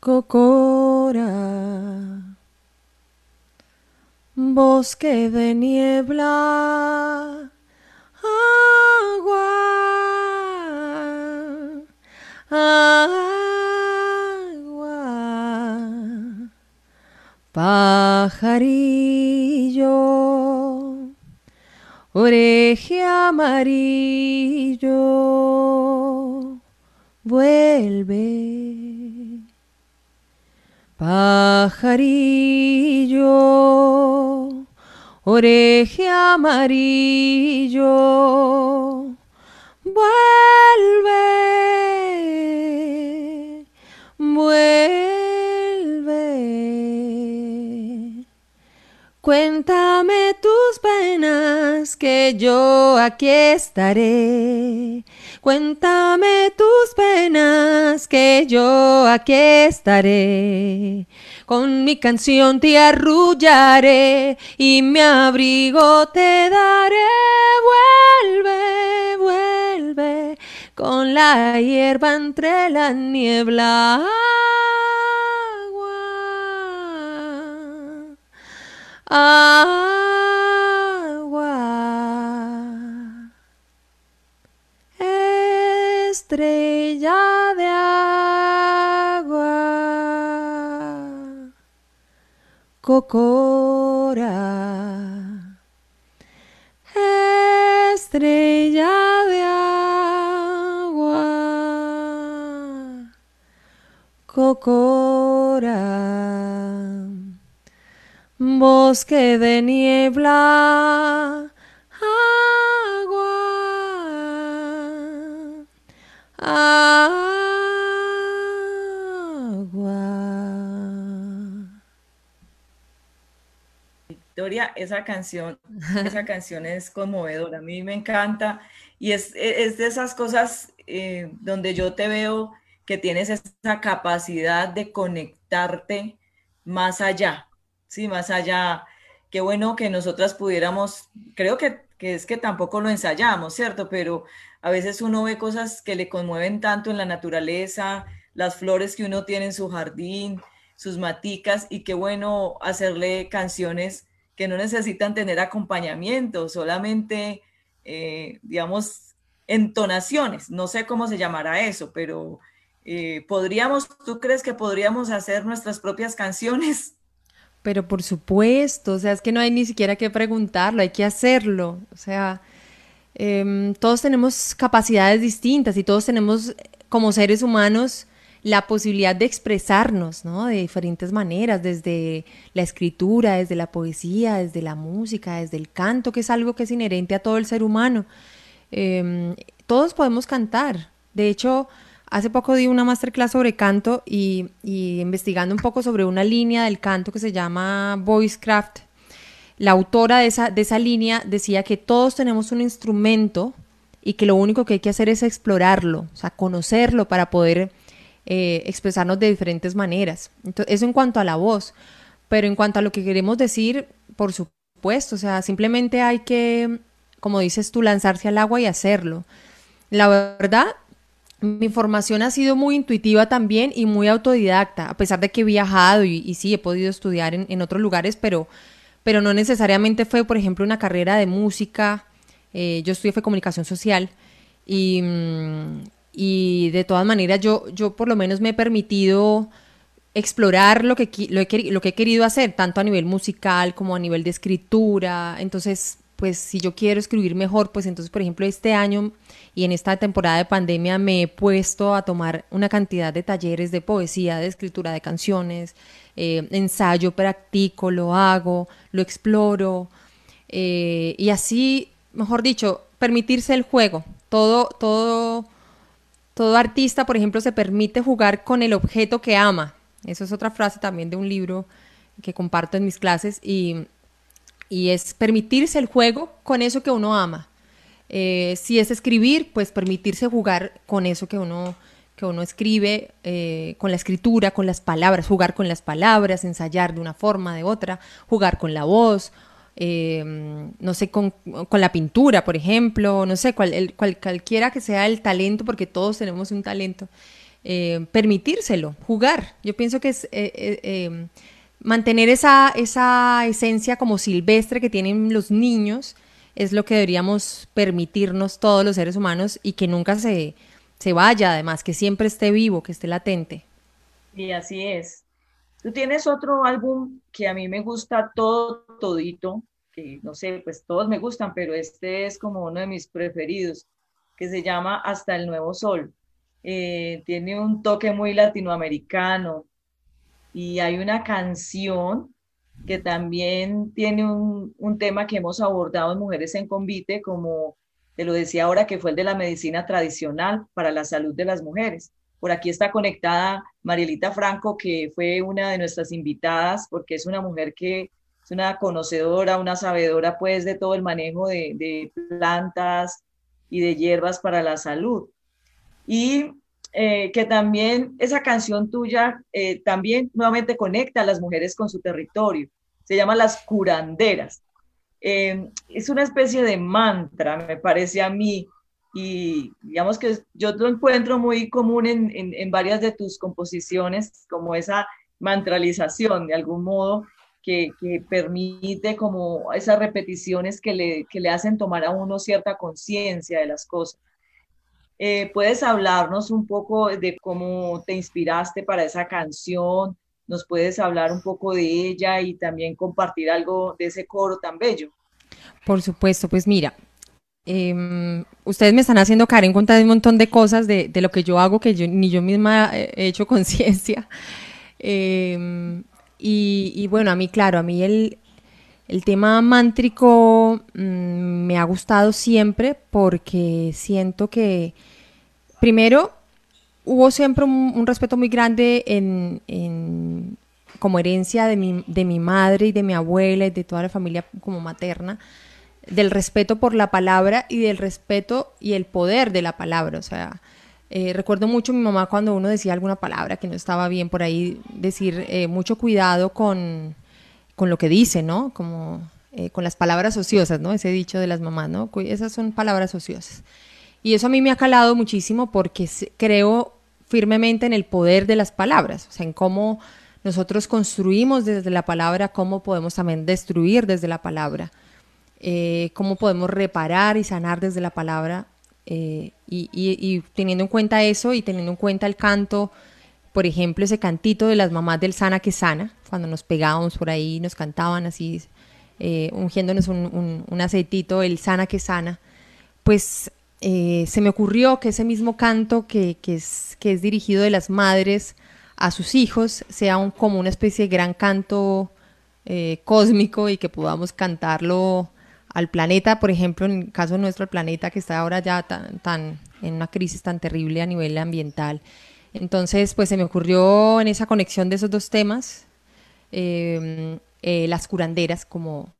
Speaker 4: Cocora, bosque de niebla, agua. Agua Pajarillo, oreje amarillo, vuelve. Pajarillo, oreje amarillo, vuelve, Cuéntame tus penas, que yo aquí estaré. Cuéntame tus penas, que yo aquí estaré. Con mi canción te arrullaré y mi abrigo te daré. Vuelve, vuelve, con la hierba entre la niebla. Agua, estrella de agua.
Speaker 7: Cocora, estrella de agua, Cocora, bosque de niebla, agua, agua.
Speaker 3: Victoria, esa canción, esa canción es conmovedora, a mí me encanta y es, es de esas cosas eh, donde yo te veo que tienes esa capacidad de conectarte más allá, sí, más allá. Qué bueno que nosotras pudiéramos, creo que, que es que tampoco lo ensayamos, ¿cierto? Pero a veces uno ve cosas que le conmueven tanto en la naturaleza, las flores que uno tiene en su jardín, sus maticas, y qué bueno hacerle canciones que no necesitan tener acompañamiento, solamente, eh, digamos, entonaciones. No sé cómo se llamará eso, pero eh, podríamos, ¿tú crees que podríamos hacer nuestras propias canciones?
Speaker 4: Pero por supuesto, o sea, es que no hay ni siquiera que preguntarlo, hay que hacerlo. O sea, em, todos tenemos capacidades distintas y todos tenemos como seres humanos la posibilidad de expresarnos, ¿no? De diferentes maneras, desde la escritura, desde la poesía, desde la música, desde el canto, que es algo que es inherente a todo el ser humano. Em, todos podemos cantar. De hecho, hace poco di una masterclass sobre canto y, investigando un poco sobre una línea del canto que se llama Voicecraft. La autora de esa, de esa línea decía que todos tenemos un instrumento y que lo único que hay que hacer es explorarlo, o sea, conocerlo para poder eh, expresarnos de diferentes maneras. Eso en cuanto a la voz, pero en cuanto a lo que queremos decir, por supuesto, o sea, simplemente hay que, como dices tú, lanzarse al agua y hacerlo. La verdad, mi formación ha sido muy intuitiva también y muy autodidacta, a pesar de que he viajado y, sí, he podido estudiar en, otros lugares, pero, pero no necesariamente fue, por ejemplo, una carrera de música. Eh, yo estudié comunicación social y, mm, y de todas maneras yo, yo por lo menos me he permitido explorar lo que, lo, he, lo que he querido hacer, tanto a nivel musical como a nivel de escritura. Entonces, pues si yo quiero escribir mejor, pues entonces, por ejemplo, este año y en esta temporada de pandemia me he puesto a tomar una cantidad de talleres de poesía, de escritura de canciones, eh, ensayo, practico, lo hago, lo exploro. Eh, y así, mejor dicho, permitirse el juego. Todo, todo todo artista, por ejemplo, se permite jugar con el objeto que ama. Eso es otra frase también de un libro que comparto en mis clases y, y es permitirse el juego con eso que uno ama. Eh, si es escribir, pues permitirse jugar con eso que uno, que uno escribe, eh, con la escritura, con las palabras, jugar con las palabras, ensayar de una forma, de otra, jugar con la voz, eh, no sé, con, con, la pintura, por ejemplo, no sé, cual, el, cual, cualquiera que sea el talento, porque todos tenemos un talento, eh, permitírselo, jugar. Yo pienso que es eh, eh, mantener esa, esa esencia como silvestre que tienen los niños, es lo que deberíamos permitirnos todos los seres humanos y que nunca se, se vaya, además, que siempre esté vivo, que esté latente.
Speaker 3: Y así es. Tú tienes otro álbum que a mí me gusta todo, todito, que no sé, pues todos me gustan, pero este es como uno de mis preferidos, que se llama Hasta el Nuevo Sol. Eh, tiene un toque muy latinoamericano y hay una canción que también tiene un, un tema que hemos abordado en Mujeres en Convite, como te lo decía ahora, que fue el de la medicina tradicional para la salud de las mujeres. Por aquí está conectada Marielita Franco, que fue una de nuestras invitadas, porque es una mujer que es una conocedora, una sabedora pues de todo el manejo de, de plantas y de hierbas para la salud. Y eh, que también esa canción tuya eh, también nuevamente conecta a las mujeres con su territorio. Se llama Las Curanderas. Eh, es una especie de mantra, me parece a mí, y digamos que yo lo encuentro muy común en, en, en, varias de tus composiciones, como esa mantralización de algún modo que, que permite como esas repeticiones que le, que le hacen tomar a uno cierta conciencia de las cosas. Eh, ¿Puedes hablarnos un poco de cómo te inspiraste para esa canción? nos puedes hablar un poco de ella y también compartir algo de ese coro tan bello.
Speaker 4: Por supuesto, pues mira, em, ustedes me están haciendo caer en cuenta de un montón de cosas de, lo que yo hago que yo, ni yo misma he hecho conciencia. Em, y, bueno, a mí, claro, a mí el, tema mántrico mm, me ha gustado siempre porque siento que, primero, hubo siempre un, respeto muy grande en, como herencia de mi, de mi madre y de mi abuela y de toda la familia como materna, del respeto por la palabra y del respeto y el poder de la palabra. O sea, eh, recuerdo mucho a mi mamá cuando uno decía alguna palabra que no estaba bien por ahí, decir eh, mucho cuidado con, con, lo que dice, ¿no? Como eh, con las palabras ociosas, ¿no? Ese dicho de las mamás, ¿no? Esas son palabras ociosas. Y eso a mí me ha calado muchísimo porque creo firmemente en el poder de las palabras, o sea, en cómo nosotros construimos desde la palabra, cómo podemos también destruir desde la palabra, cómo podemos reparar y sanar desde la palabra eh, y, teniendo en cuenta eso y teniendo en cuenta el canto, por ejemplo, ese cantito de las mamás del Sana que Sana, cuando nos pegábamos por ahí, nos cantaban así, eh, ungiéndonos un, aceitito, el Sana que Sana, pues eh, se me ocurrió que ese mismo canto que, es, que es dirigido de las madres a sus hijos sea un, como una especie de gran canto cósmico y que podamos cantarlo al planeta, por ejemplo, en el caso nuestro, el planeta que está ahora ya tan en una crisis tan terrible a nivel ambiental. Entonces, pues se me ocurrió en esa conexión de esos dos temas, em, eh, las curanderas, como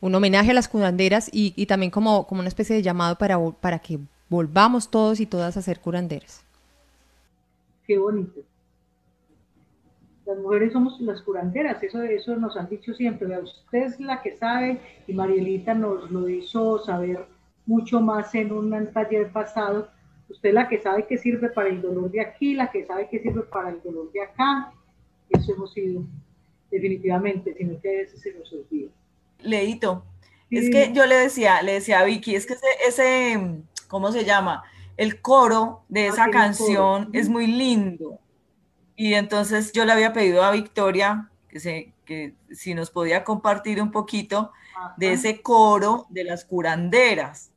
Speaker 4: un homenaje a las curanderas y, y, también como, como una especie de llamado para, para que volvamos todos y todas a ser curanderas.
Speaker 5: Qué bonito las mujeres somos las curanderas, eso, eso nos han dicho siempre, usted es la que sabe y Marielita nos lo hizo saber mucho más en un taller pasado, usted la que sabe que sirve para el dolor de aquí, la que sabe que sirve para el dolor de acá, eso hemos sido definitivamente, sino que a veces se nos olvida.
Speaker 3: Leito, es que yo le decía, le decía a Vicky, es que ese, ese ¿cómo se llama? El coro de ah, esa canción es muy lindo y entonces yo le había pedido a Victoria que, se, que si nos podía compartir un poquito de ese coro de las curanderas.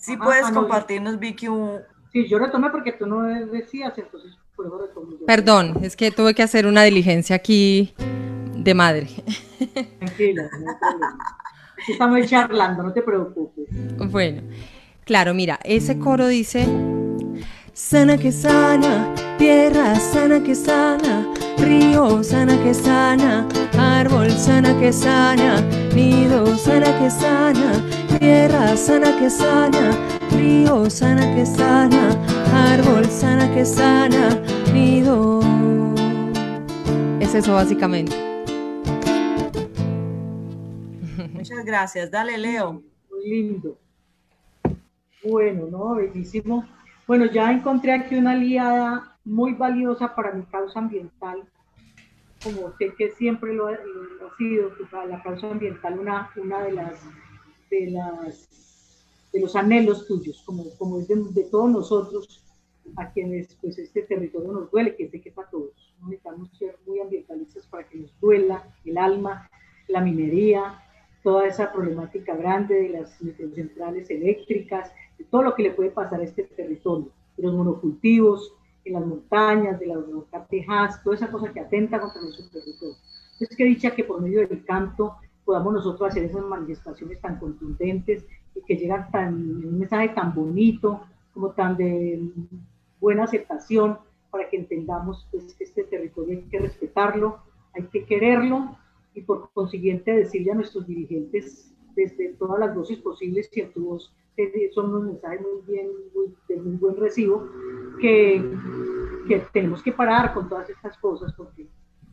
Speaker 3: Si puedes ah, compartirnos, Vicky, un...
Speaker 5: Sí, yo retomé porque tú no decías, entonces
Speaker 4: Perdón, es que tuve que hacer una diligencia aquí de madre.
Speaker 5: Tranquila, no Estamos charlando, no te preocupes.
Speaker 4: Bueno, claro, mira, ese coro dice sana que sana, tierra sana que sana, río sana que sana, árbol sana que sana, nido sana que sana, tierra sana que sana, río sana que sana, árbol sana que sana, nido. Es eso básicamente.
Speaker 3: Muchas gracias. Dale, Leo.
Speaker 5: Muy lindo. Bueno, ¿no? Bellísimo bueno, ya encontré aquí una aliada muy valiosa para mi causa ambiental, como sé que siempre lo ha, sido, para la causa ambiental una, una de las de las de los anhelos tuyos, como, como es de, todos nosotros a quienes pues este territorio nos duele, que sé que para todos. Necesitamos ser muy ambientalistas para que nos duela el alma, la minería, toda esa problemática grande de las centrales eléctricas, todo lo que le puede pasar a este territorio, de los monocultivos, en las montañas, de las montañas, toda esa cosa que atenta contra nuestro territorio. Es que dicha que por medio del canto podamos nosotros hacer esas manifestaciones tan contundentes y que llegan tan, un mensaje tan bonito, como tan de buena aceptación, para que entendamos pues, que este territorio hay que respetarlo, hay que quererlo y por consiguiente decirle a nuestros dirigentes desde todas las dosis posibles y en tu voz son unos mensajes muy bien, de muy buen recibo, que, que, tenemos que parar con todas estas cosas porque,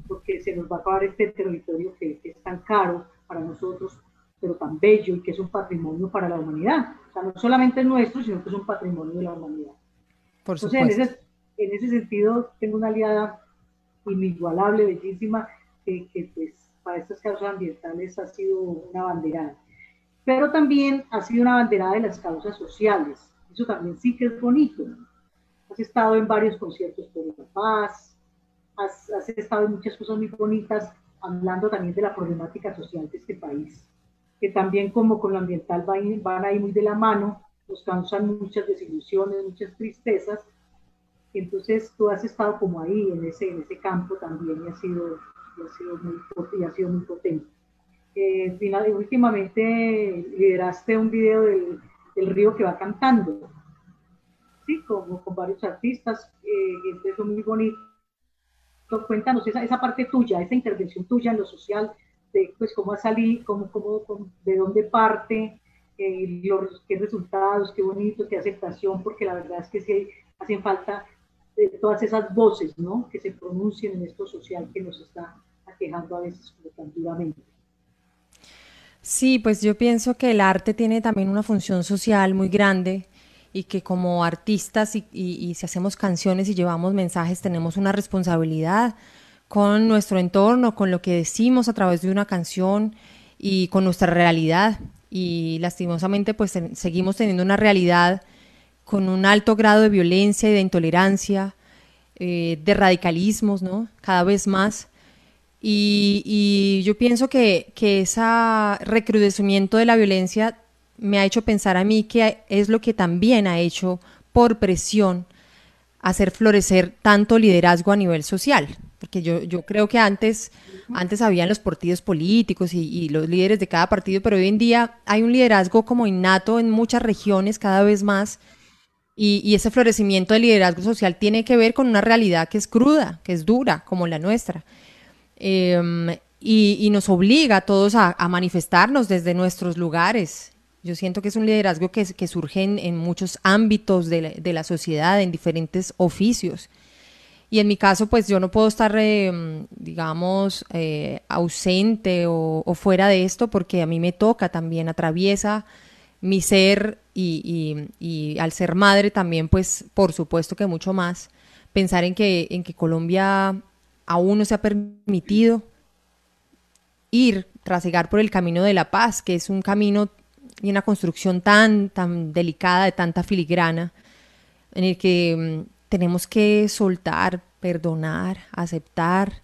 Speaker 5: porque se nos va a acabar este territorio que, es tan caro para nosotros, pero tan bello y que es un patrimonio para la humanidad. O sea, no solamente es nuestro, sino que es un patrimonio de la humanidad.
Speaker 4: Por supuesto. en ese,
Speaker 5: en ese sentido, tengo una aliada inigualable, bellísima, que, que pues para estas causas ambientales ha sido una banderada pero también ha sido una banderada de las causas sociales. Eso también sí que es bonito. Has estado en varios conciertos por la paz, has, has estado en muchas cosas muy bonitas, hablando también de la problemática social de este país, que también como con lo ambiental van, ahí muy de la mano, nos causan muchas desilusiones, muchas tristezas. Entonces tú has estado como ahí, en ese, en ese campo también, y ha sido, ha sido, muy, y ha sido muy potente. Eh, final, últimamente lideraste un video del, del, río que va cantando, ¿sí? Como, con varios artistas, eh, y entonces muy bonito. Cuéntanos esa, esa parte tuya, esa intervención tuya en lo social, de pues cómo ha salido, cómo, cómo, de dónde parte, eh, los, qué resultados, qué bonito, qué aceptación, porque la verdad es que sí hacen falta de todas esas voces, ¿no? Que se pronuncien en esto social que nos está aquejando a veces tan duramente.
Speaker 4: Sí, pues yo pienso que el arte tiene también una función social muy grande y que como artistas y, y, y si hacemos canciones y llevamos mensajes tenemos una responsabilidad con nuestro entorno, con lo que decimos a través de una canción y con nuestra realidad y lastimosamente pues seguimos teniendo una realidad con un alto grado de violencia y de intolerancia, eh, de radicalismos, ¿no? Cada vez más. Y, y yo pienso que, que ese recrudecimiento de la violencia me ha hecho pensar a mí que es lo que también ha hecho por presión hacer florecer tanto liderazgo a nivel social. Porque yo, yo creo que antes, antes habían los partidos políticos y, los líderes de cada partido, pero hoy en día hay un liderazgo como innato en muchas regiones cada vez más. Y, ese florecimiento del liderazgo social tiene que ver con una realidad que es cruda, que es dura, como la nuestra. Eh, y, nos obliga a todos a, manifestarnos desde nuestros lugares. Yo siento que es un liderazgo que, que surge en, en muchos ámbitos de la, de la sociedad, en diferentes oficios. Y en mi caso, pues yo no puedo estar, eh, digamos, eh, ausente o, fuera de esto porque a mí me toca también, atraviesa mi ser y, y, y, al ser madre también, pues por supuesto que mucho más, pensar en que, en que Colombia aún no se ha permitido ir, trasegar por el camino de la paz, que es un camino y una construcción tan, tan delicada, de tanta filigrana, en el que tenemos que soltar, perdonar, aceptar,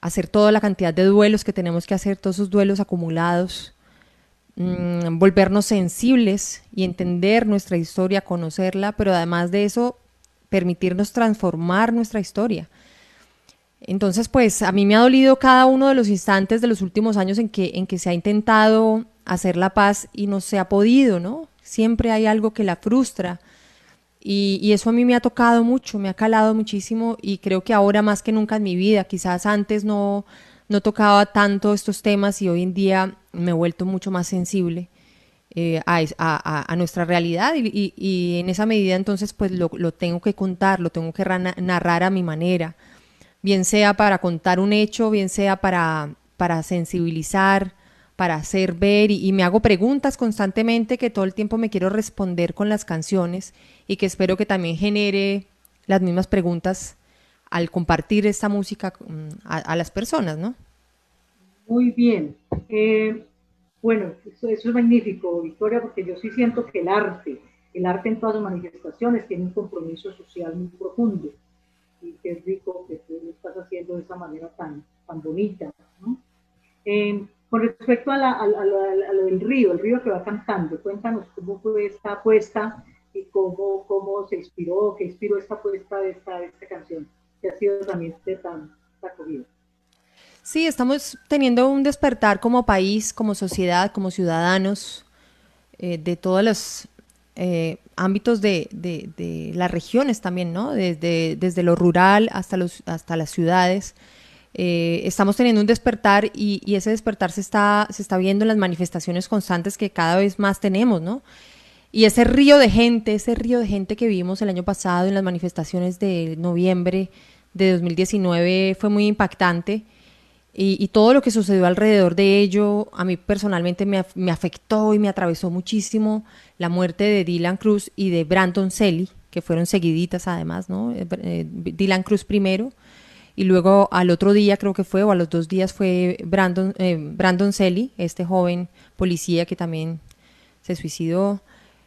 Speaker 4: hacer toda la cantidad de duelos que tenemos que hacer, todos esos duelos acumulados, mmm, volvernos sensibles y entender nuestra historia, conocerla, pero además de eso, permitirnos transformar nuestra historia. Entonces, pues a mí me ha dolido cada uno de los instantes de los últimos años en que, en que se ha intentado hacer la paz y no se ha podido, ¿no? Siempre hay algo que la frustra. Y, eso a mí me ha tocado mucho, me ha calado muchísimo y creo que ahora más que nunca en mi vida, quizás antes no, no tocaba tanto estos temas y hoy en día me he vuelto mucho más sensible eh, a, a, a, nuestra realidad y, y, y, en esa medida entonces pues lo, lo, tengo que contar, lo tengo que narrar a mi manera, bien sea para contar un hecho, bien sea para, para sensibilizar, para hacer ver y, me hago preguntas constantemente que todo el tiempo me quiero responder con las canciones y que espero que también genere las mismas preguntas al compartir esta música mm, a, las personas, ¿no?
Speaker 5: Muy bien. Eh, bueno, eso, es magnífico, Victoria, porque yo sí siento que el arte, el arte en todas sus manifestaciones tiene un compromiso social muy profundo y es rico que tú lo estás haciendo de esa manera tan, tan bonita, ¿no? Eh, con respecto a, la, a, a, lo del río, el río que va cantando, cuéntanos cómo fue esta apuesta y cómo, cómo se inspiró, qué inspiró esta apuesta de esta, de esta canción, que ha sido también tan acogida.
Speaker 4: Sí, estamos teniendo un despertar como país, como sociedad, como ciudadanos, eh, de todos los eh, ámbitos de, de, de, las regiones también, ¿no? Desde, desde lo rural hasta, los, hasta las ciudades eh, estamos teniendo un despertar y, ese despertar se está, se está viendo en las manifestaciones constantes que cada vez más tenemos, ¿no? Y ese río de gente, ese río de gente que vimos el año pasado en las manifestaciones de noviembre de 2019 fue muy impactante. Y, y todo lo que sucedió alrededor de ello, a mí personalmente me, me, afectó y me atravesó muchísimo la muerte de Dylan Cruz y de Brandon Selly, que fueron seguiditas además, ¿no? Eh, eh Dylan Cruz primero, y luego al otro día creo que fue, o a los dos días fue Brandon, eh, Brandon Selly, este joven policía que también se suicidó.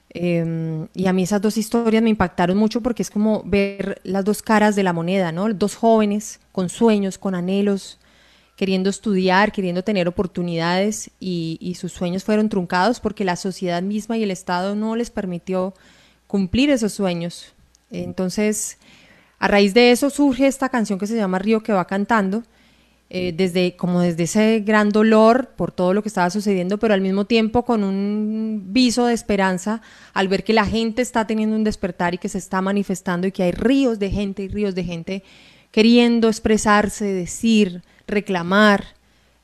Speaker 4: Em, y a mí esas dos historias me impactaron mucho porque es como ver las dos caras de la moneda, ¿no? Dos jóvenes con sueños, con anhelos, queriendo estudiar, queriendo tener oportunidades y, sus sueños fueron truncados porque la sociedad misma y el Estado no les permitió cumplir esos sueños. Entonces, a raíz de eso surge esta canción que se llama Río que va cantando, eh, desde, como desde ese gran dolor por todo lo que estaba sucediendo, pero al mismo tiempo con un viso de esperanza al ver que la gente está teniendo un despertar y que se está manifestando y que hay ríos de gente y ríos de gente queriendo expresarse, decir, reclamar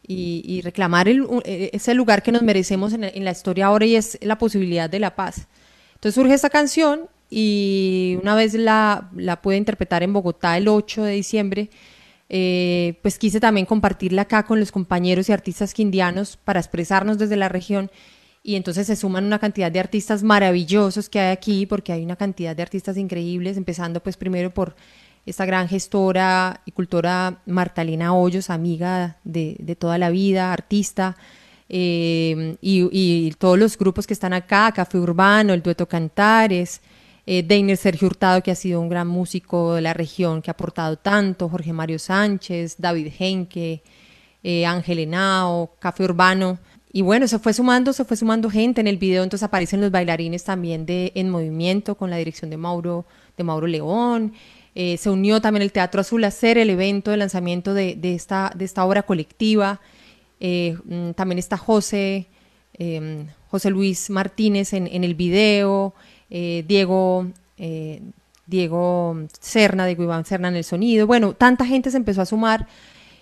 Speaker 4: y, reclamar e, ese lugar que nos merecemos en, la historia ahora y es la posibilidad de la paz. Entonces surge esta canción y una vez la, la pude interpretar en Bogotá el 8 de diciembre, eh, pues quise también compartirla acá con los compañeros y artistas quindianos para expresarnos desde la región. Y entonces se suman una cantidad de artistas maravillosos que hay aquí, porque hay una cantidad de artistas increíbles, empezando pues primero por esta gran gestora y cultora Martalina Hoyos, amiga de, toda la vida, artista, eh, y, todos los grupos que están acá, Café Urbano, el Dueto Cantares, eh, Deiner Sergio Hurtado, que ha sido un gran músico de la región, que ha aportado tanto, Jorge Mario Sánchez, David Henke, eh, Ángel Henao, Café Urbano. Y bueno, se fue sumando, se fue sumando gente en el video, entonces aparecen los bailarines también de En Movimiento con la dirección de Mauro, de Mauro León. Eh, se unió también el Teatro Azul a hacer el evento de lanzamiento de, esta, de esta obra colectiva. Eh, mm, también está José, em, José Luis Martínez en, el video, eh, Diego, Diego Cerna, Diego Iván Cerna en el sonido. Bueno, tanta gente se empezó a sumar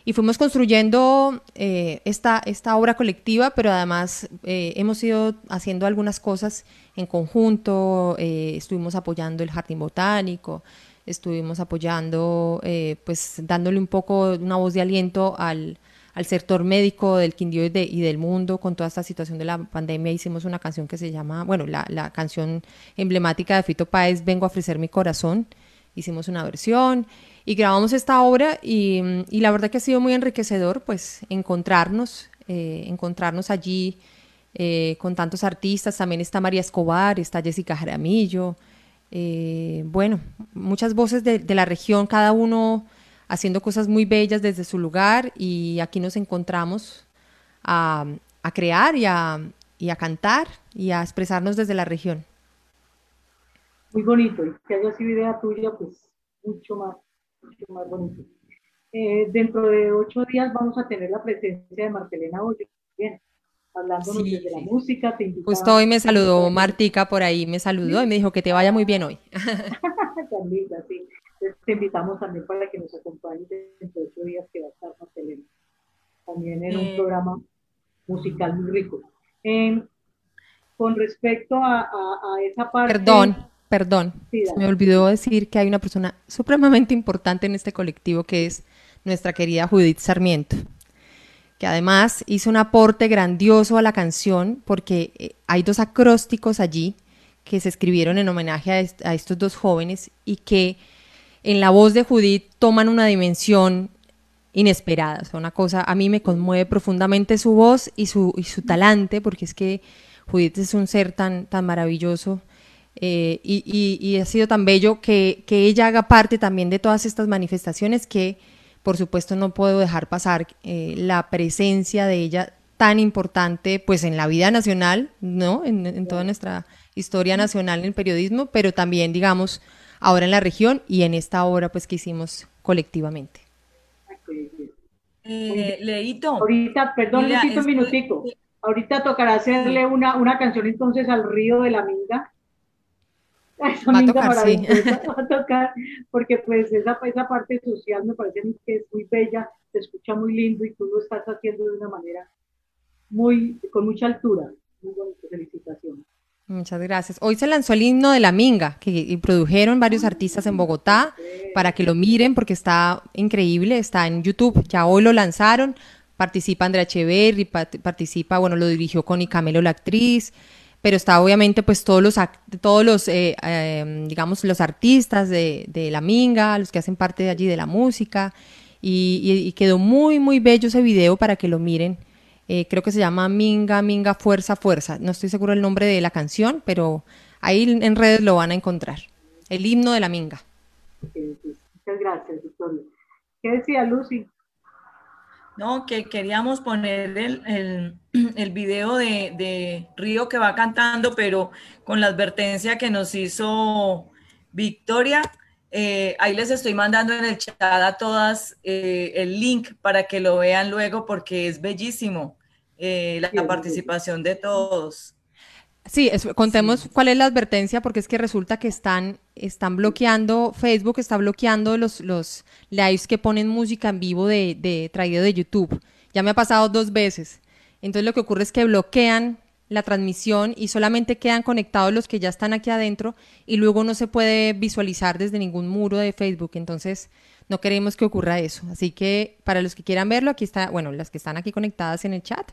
Speaker 4: y fuimos construyendo esta, esta obra colectiva, pero además hemos ido haciendo algunas cosas en conjunto, estuvimos apoyando el Jardín Botánico, estuvimos apoyando, eh, pues dándole un poco una voz de aliento al, sector médico del Quindío y, del mundo con toda esta situación de la pandemia. Hicimos una canción que se llama, bueno, la, canción emblemática de Fito Páez, Vengo a ofrecer mi corazón. Hicimos una versión y grabamos esta obra y, la verdad que ha sido muy enriquecedor, pues, encontrarnos, eh, encontrarnos allí eh, con tantos artistas. También está María Escobar, está Jessica Jaramillo, eh, bueno, muchas voces de, la región, cada uno haciendo cosas muy bellas desde su lugar y aquí nos encontramos a, crear y a, cantar y a expresarnos desde la región.
Speaker 5: Muy bonito, y que haya sido idea tuya, pues mucho más, mucho más bonito. Eh, dentro de ocho días vamos a tener la presencia de Martelena Hoyo. Bien hablándonos sí, desde la música. Te
Speaker 4: Justo hoy me saludó Martica por ahí, me saludó y me dijo que te vaya muy bien hoy.
Speaker 5: Tan linda, sí. te invitamos también para que nos acompañes dentro de ocho días que va a estar Marcelena. También en un eh. programa musical muy rico. con respecto a, a, esa parte...
Speaker 4: Perdón, perdón. me olvidó decir que hay una persona supremamente importante en este colectivo que es nuestra querida Judith Sarmiento que además hizo un aporte grandioso a la canción porque eh, hay dos acrósticos allí que se escribieron en homenaje a, estos dos jóvenes y que en la voz de Judith toman una dimensión inesperada. O una cosa, a mí me conmueve profundamente su voz y su, y su talante, porque es que Judith es un ser tan, tan maravilloso eh, y, y, ha sido tan bello que, que ella haga parte también de todas estas manifestaciones que por supuesto no puedo dejar pasar eh, la presencia de ella tan importante pues en la vida nacional, ¿no? En, toda nuestra historia nacional en el periodismo, pero también, digamos, ahora en la región y en esta obra pues que hicimos colectivamente.
Speaker 5: Eh, Leito. Ahorita, perdón, un minutico. Ahorita tocará hacerle una, una canción entonces al río de la Minga
Speaker 4: va a tocar, sí.
Speaker 5: va a tocar, porque pues esa, esa parte social me parece que es muy bella, se escucha muy lindo y tú lo estás haciendo de una manera muy, con mucha altura. Muy bonito, felicitaciones.
Speaker 4: Muchas gracias. Hoy se lanzó el himno de la Minga, que produjeron varios artistas en Bogotá para que lo miren porque está increíble, está en YouTube, ya hoy lo lanzaron, participa Andrea Echeverri, participa, bueno, lo dirigió Connie Camelo, la actriz, pero está obviamente pues todos los, todos los eh, em, digamos, los artistas de, de, la Minga, los que hacen parte de allí de la música, y, quedó muy, muy bello ese video para que lo miren. Eh, creo que se llama Minga, Minga, Fuerza, Fuerza. No estoy seguro el nombre de la canción, pero Ahí en redes lo van a encontrar. El himno de la minga.
Speaker 5: Muchas gracias, Victoria. ¿Qué decía Lucy?
Speaker 3: No, que queríamos poner el, el, el video de, de, Río que va cantando, pero con la advertencia que nos hizo Victoria. Eh, ahí les estoy mandando en el chat a todas eh, el link para que lo vean luego porque es bellísimo eh, la, la participación de todos.
Speaker 4: Sí, es, contemos sí. cuál es la advertencia, porque es que resulta que están, están bloqueando, Facebook está bloqueando los, los lives que ponen música en vivo de, de traído de YouTube. Ya me ha pasado dos veces. Entonces lo que ocurre es que bloquean la transmisión y solamente quedan conectados los que ya están aquí adentro y luego no se puede visualizar desde ningún muro de Facebook. Entonces no queremos que ocurra eso. Así que para los que quieran verlo, aquí está, bueno, las que están aquí conectadas en el chat,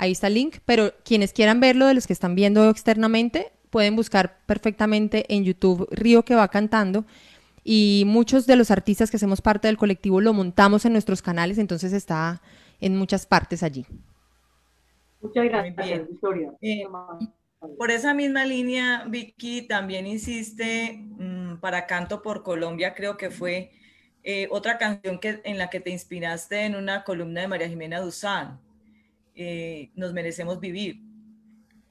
Speaker 4: Ahí está el link, pero quienes quieran verlo de los que están viendo externamente, pueden buscar perfectamente en YouTube Río que va cantando y muchos de los artistas que hacemos parte del colectivo lo montamos en nuestros canales, entonces está en muchas partes allí.
Speaker 5: Muchas gracias, Victoria.
Speaker 3: Eh, por esa misma línea, Vicky, también hiciste mmm, para Canto por Colombia, creo que fue eh, otra canción que, en la que te inspiraste en una columna de María Jimena Duzán eh, nos merecemos vivir.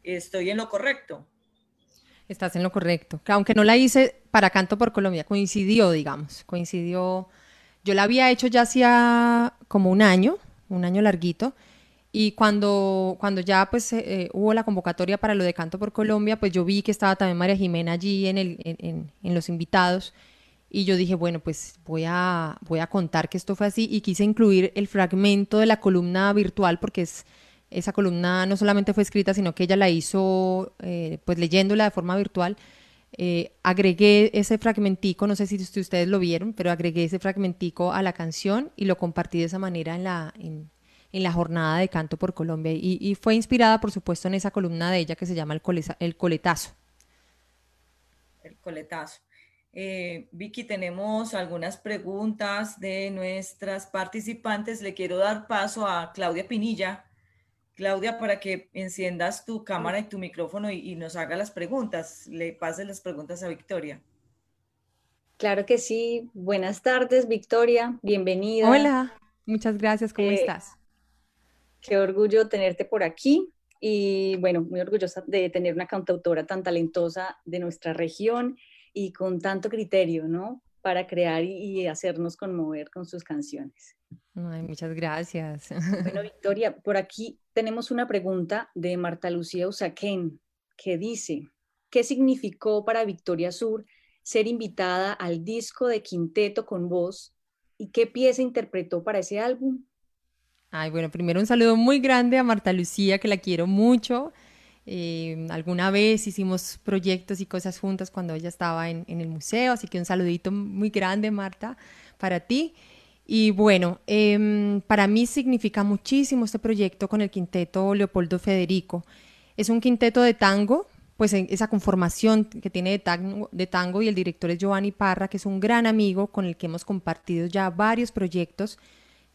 Speaker 3: ¿Estoy en lo correcto?
Speaker 4: Estás en lo correcto. Aunque no la hice para Canto por Colombia, coincidió, digamos, coincidió. Yo la había hecho ya hacía como un año, un año larguito, y cuando, cuando ya pues eh, hubo la convocatoria para lo de Canto por Colombia, pues yo vi que estaba también María Jimena allí en, el, en, en, en los invitados, y yo dije, bueno, pues voy a, voy a contar que esto fue así y quise incluir el fragmento de la columna virtual porque es, esa columna no solamente fue escrita, sino que ella la hizo eh, pues leyéndola de forma virtual. Eh, agregué ese fragmentico, no sé si ustedes lo vieron, pero agregué ese fragmentico a la canción y lo compartí de esa manera en la, en, en la jornada de Canto por Colombia. Y, y, fue inspirada, por supuesto, en esa columna de ella que se llama El, coleza, el Coletazo.
Speaker 3: El Coletazo. Eh, Vicky, tenemos algunas preguntas de nuestras participantes. Le quiero dar paso a Claudia Pinilla. Claudia, para que enciendas tu cámara y tu micrófono y, y nos haga las preguntas. Le pases las preguntas a Victoria.
Speaker 8: Claro que sí. Buenas tardes, Victoria. Bienvenida.
Speaker 4: Hola, muchas gracias. ¿Cómo eh, estás?
Speaker 8: Qué orgullo tenerte por aquí y bueno, muy orgullosa de tener una cantautora tan talentosa de nuestra región y con tanto criterio, ¿no? Para crear y, hacernos conmover con sus canciones.
Speaker 4: Ay, muchas gracias.
Speaker 8: Bueno, Victoria, por aquí tenemos una pregunta de Marta Lucía Usaquén que dice, ¿qué significó para Victoria Sur ser invitada al disco de Quinteto con voz y qué pieza interpretó para ese álbum?
Speaker 4: Ay, bueno, primero un saludo muy grande a Marta Lucía, que la quiero mucho. Eh, alguna vez hicimos proyectos y cosas juntas cuando ella estaba en, el museo, así que un saludito muy grande, Marta, para ti. Y bueno, eh, para mí significa muchísimo este proyecto con el quinteto Leopoldo Federico. Es un quinteto de tango, pues esa conformación que tiene de tango, de tango y el director es Giovanni Parra, que es un gran amigo con el que hemos compartido ya varios proyectos.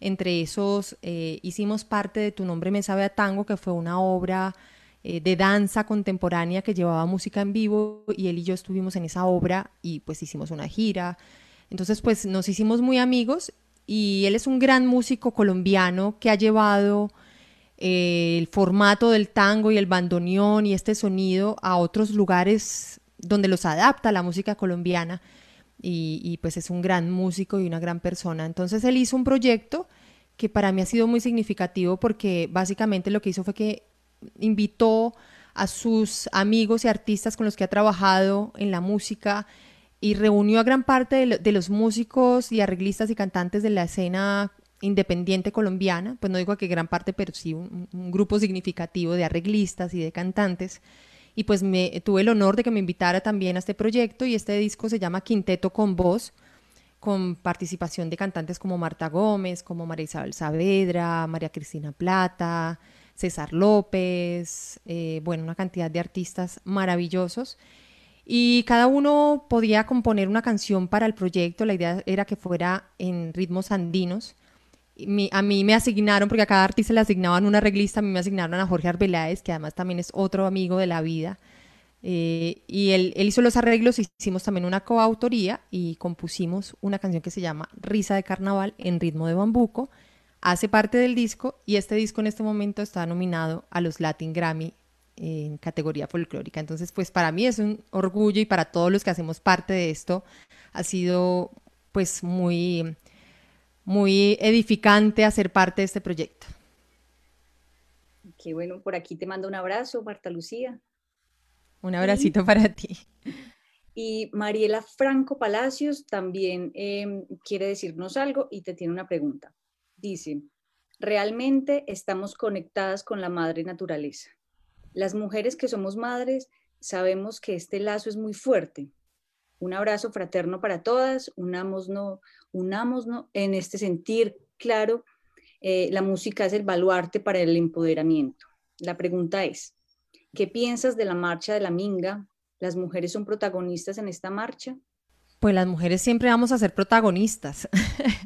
Speaker 4: Entre esos eh, hicimos parte de Tu nombre me sabe a tango, que fue una obra eh, de danza contemporánea que llevaba música en vivo y él y yo estuvimos en esa obra y pues hicimos una gira. Entonces pues nos hicimos muy amigos y él es un gran músico colombiano que ha llevado eh, el formato del tango y el bandoneón y este sonido a otros lugares donde los adapta la música colombiana y, pues es un gran músico y una gran persona. Entonces él hizo un proyecto que para mí ha sido muy significativo porque básicamente lo que hizo fue que invitó a sus amigos y artistas con los que ha trabajado en la música y reunió a gran parte de, lo, de, los músicos y arreglistas y cantantes de la escena independiente colombiana, pues no digo que gran parte, pero sí un grupo significativo de arreglistas y de cantantes. Y pues me tuve el honor de que me invitara también a este proyecto y este disco se llama Quinteto con Voz, con participación de cantantes como Marta Gómez, como María Isabel Saavedra, María Cristina Plata, César López, eh, bueno, una cantidad de artistas maravillosos. Y cada uno podía componer una canción para el proyecto. La idea era que fuera en ritmos andinos. A mí me asignaron, porque a cada artista le asignaban una reglista, a mí me asignaron a Jorge Arbeláez, que además también es otro amigo de la vida. Eh, y él, él, hizo los arreglos, hicimos también una coautoría y compusimos una canción que se llama Risa de Carnaval en ritmo de bambuco. Hace parte del disco y este disco en este momento está nominado a los Latin Grammy en categoría folclórica. Entonces, pues para mí es un orgullo y para todos los que hacemos parte de esto ha sido pues muy, muy edificante hacer parte de este proyecto.
Speaker 8: Qué bueno, por aquí te mando un abrazo, Marta Lucía.
Speaker 4: Un abracito para ti.
Speaker 8: Y Mariela Franco Palacios también em, quiere decirnos algo y te tiene una pregunta. Dice, realmente estamos conectadas con la madre naturaleza. Las mujeres que somos madres sabemos que este lazo es muy fuerte. Un abrazo fraterno para todas, unámonos, unámonos en este sentir claro. Eh, la música es el baluarte para el empoderamiento. La pregunta es, ¿Qué piensas de la marcha de la Minga? ¿Las mujeres son protagonistas en esta marcha?
Speaker 4: Pues las mujeres siempre vamos a ser protagonistas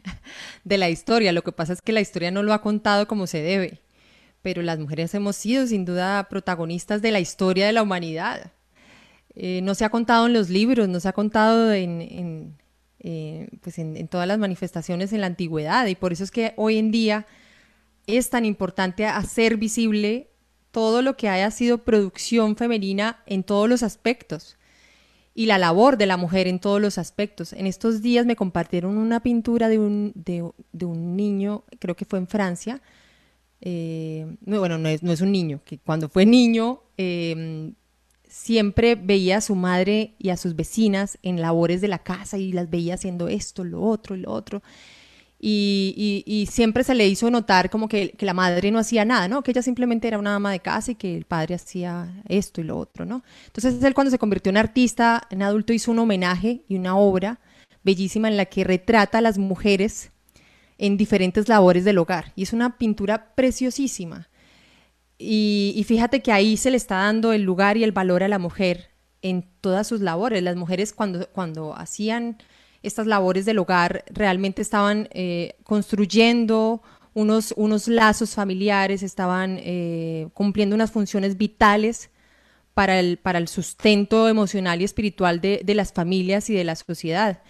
Speaker 4: de la historia. Lo que pasa es que la historia no lo ha contado como se debe, pero las mujeres hemos sido sin duda protagonistas de la historia de la humanidad. Eh, no se ha contado en los libros, no se ha contado en, eh, pues en todas las manifestaciones en la antigüedad y por eso es que hoy en día es tan importante hacer visible todo lo que haya sido producción femenina en todos los aspectos y la labor de la mujer en todos los aspectos. En estos días me compartieron una pintura de un, de, un niño, creo que fue en Francia, eh, bueno, no es, no es, un niño, que cuando fue niño siempre veía a su madre y a sus vecinas en labores de la casa y las veía haciendo esto, lo otro, lo otro y, siempre se le hizo notar como que, la madre no hacía nada, ¿no? Que ella simplemente era una ama de casa y que el padre hacía esto y lo otro, ¿no? Entonces él cuando se convirtió en artista, en adulto, hizo un homenaje y una obra bellísima en la que retrata a las mujeres en diferentes labores del hogar. Y es una pintura preciosísima. Y, y fíjate que ahí se le está dando el lugar y el valor a la mujer en todas sus labores. Las mujeres cuando, cuando hacían estas labores del hogar realmente estaban eh, construyendo unos, unos lazos familiares, estaban eh, cumpliendo unas funciones vitales para el, para el sustento emocional y espiritual de, de las familias y de la sociedad.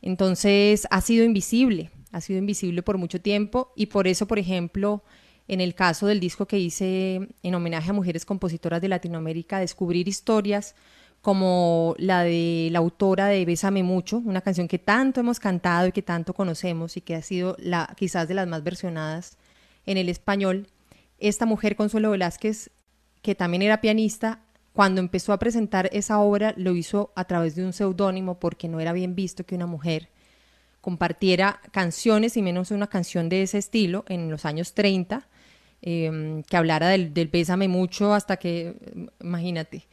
Speaker 4: Entonces ha sido invisible, ha sido invisible por mucho tiempo y por eso, por ejemplo, en el caso del disco que hice en homenaje a mujeres compositoras de Latinoamérica, Descubrir historias, como la de la autora de Bésame Mucho, una canción que tanto hemos cantado y que tanto conocemos y que ha sido la, quizás de las más versionadas en el español. Esta mujer, Consuelo Velázquez, que también era pianista, cuando empezó a presentar esa obra lo hizo a través de un seudónimo porque no era bien visto que una mujer compartiera canciones y menos una canción de ese estilo en los años 30, em, que hablara del, del Bésame Mucho hasta que, imagínate,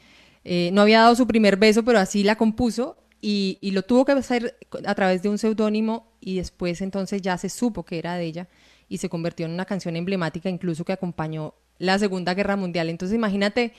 Speaker 4: eh, no había dado su primer beso, pero así la compuso y, lo tuvo que hacer a través de un seudónimo y después entonces ya se supo que era de ella y se convirtió en una canción emblemática incluso que acompañó la Segunda Guerra Mundial. Entonces imagínate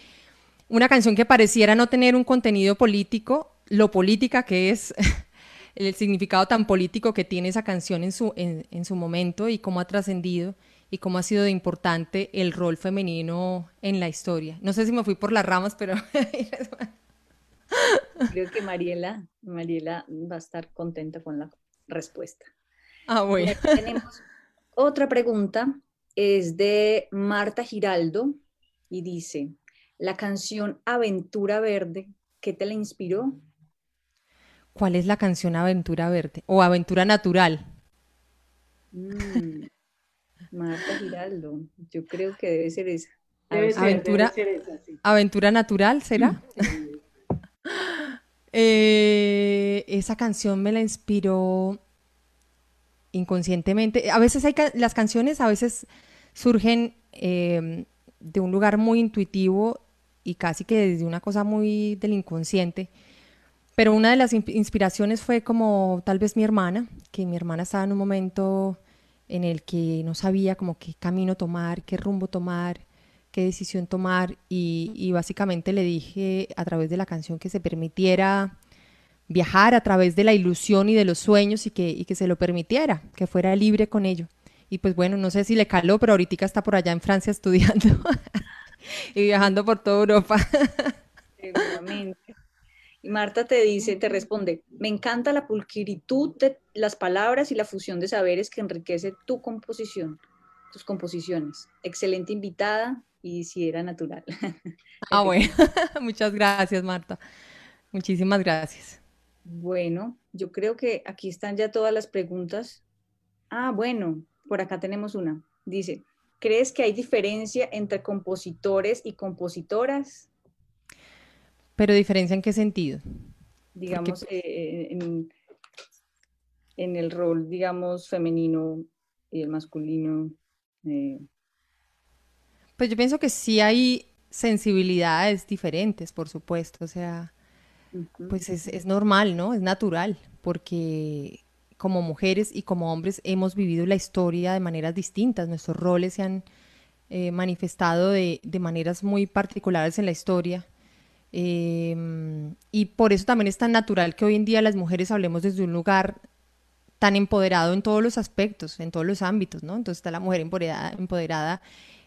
Speaker 4: una canción que pareciera no tener un contenido político, lo política que es, el significado tan político que tiene esa canción en su, en su momento y cómo ha trascendido y cómo ha sido de importante el rol femenino en la historia. No sé si me fui por las ramas, pero...
Speaker 8: Creo que Mariela, Mariela va a estar contenta con la respuesta.
Speaker 4: Ah, bueno.
Speaker 8: tenemos otra pregunta, es de Marta Giraldo y dice, la canción Aventura Verde, ¿qué te la inspiró?
Speaker 4: ¿Cuál es la canción Aventura Verde? O Aventura Natural.
Speaker 8: Mm, Marta Giraldo, yo creo que debe ser esa.
Speaker 4: aventura, aventura natural, ¿será? Eh, esa canción me la inspiró inconscientemente. A veces hay las canciones a veces surgen em, de un lugar muy intuitivo y casi que desde una cosa muy del inconsciente. Pero una de las inspiraciones fue como tal vez mi hermana, que mi hermana estaba en un momento en el que no sabía como qué camino tomar, qué rumbo tomar, qué decisión tomar y, básicamente le dije a través de la canción que se permitiera viajar a través de la ilusión y de los sueños y que, que se lo permitiera, que fuera libre con ello. Y pues bueno, no sé si le caló, pero ahorita está por allá en Francia estudiando y viajando por toda Europa.
Speaker 8: Y Marta te dice, te responde, me encanta la pulcritud de las palabras y la fusión de saberes que enriquece tu composición, tus composiciones. Excelente invitada y si era natural.
Speaker 4: Ah, bueno, muchas gracias, Marta. Muchísimas gracias.
Speaker 8: Bueno, yo creo que aquí están ya todas las preguntas. Ah, bueno, por acá tenemos una. Dice, ¿crees que hay diferencia entre compositores y compositoras?
Speaker 4: ¿Pero diferencia en qué sentido?
Speaker 8: Digamos, eh, en, en, el rol, digamos, femenino y el masculino. Eh.
Speaker 4: Pues yo pienso que sí hay sensibilidades diferentes, por supuesto. O sea, pues es, es normal, ¿no? Es natural, porque como mujeres y como hombres hemos vivido la historia de maneras distintas. Nuestros roles se han eh, manifestado de, de, maneras muy particulares en la historia. Em, y por eso también es tan natural que hoy en día las mujeres hablemos desde un lugar tan empoderado en todos los aspectos, en todos los ámbitos, ¿no? Entonces está la mujer empoderada, empoderada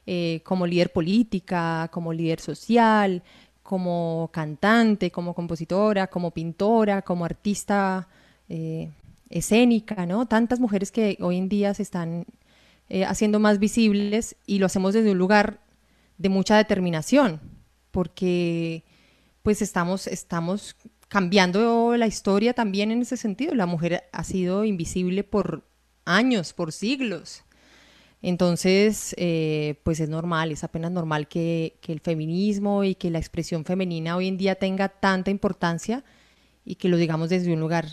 Speaker 4: eh, como líder política, como líder social, como cantante, como compositora, como pintora, como artista eh, escénica, ¿no? Tantas mujeres que hoy en día se están eh, haciendo más visibles y lo hacemos desde un lugar de mucha determinación, porque pues estamos, estamos cambiando la historia también en ese sentido. La mujer ha sido invisible por años, por siglos. Entonces, eh, pues es normal, es apenas normal que, el feminismo y que la expresión femenina hoy en día tenga tanta importancia y que lo digamos desde un lugar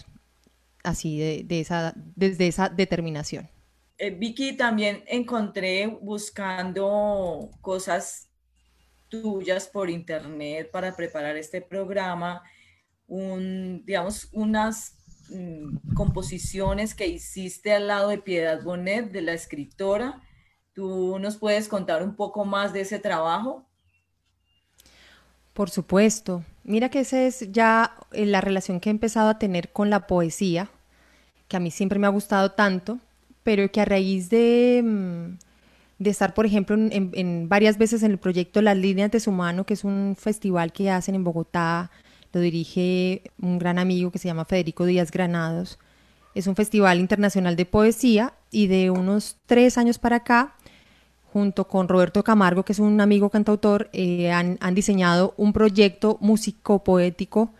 Speaker 4: así, de, esa, desde esa determinación.
Speaker 3: Eh, Vicky, también encontré buscando cosas tuyas por internet para preparar este programa, un, digamos, unas mm, composiciones que hiciste al lado de Piedad Bonet, de la escritora. ¿Tú nos puedes contar un poco más de ese trabajo?
Speaker 4: Por supuesto. Mira que esa es ya eh, la relación que he empezado a tener con la poesía, que a mí siempre me ha gustado tanto, pero que a raíz de... Mm, de estar, por ejemplo, en, varias veces en el proyecto Las Líneas de su Mano, que es un festival que hacen en Bogotá, lo dirige un gran amigo que se llama Federico Díaz Granados. Es un festival internacional de poesía y de unos tres años para acá, junto con Roberto Camargo, que es un amigo cantautor, eh, han, diseñado un proyecto músico-poético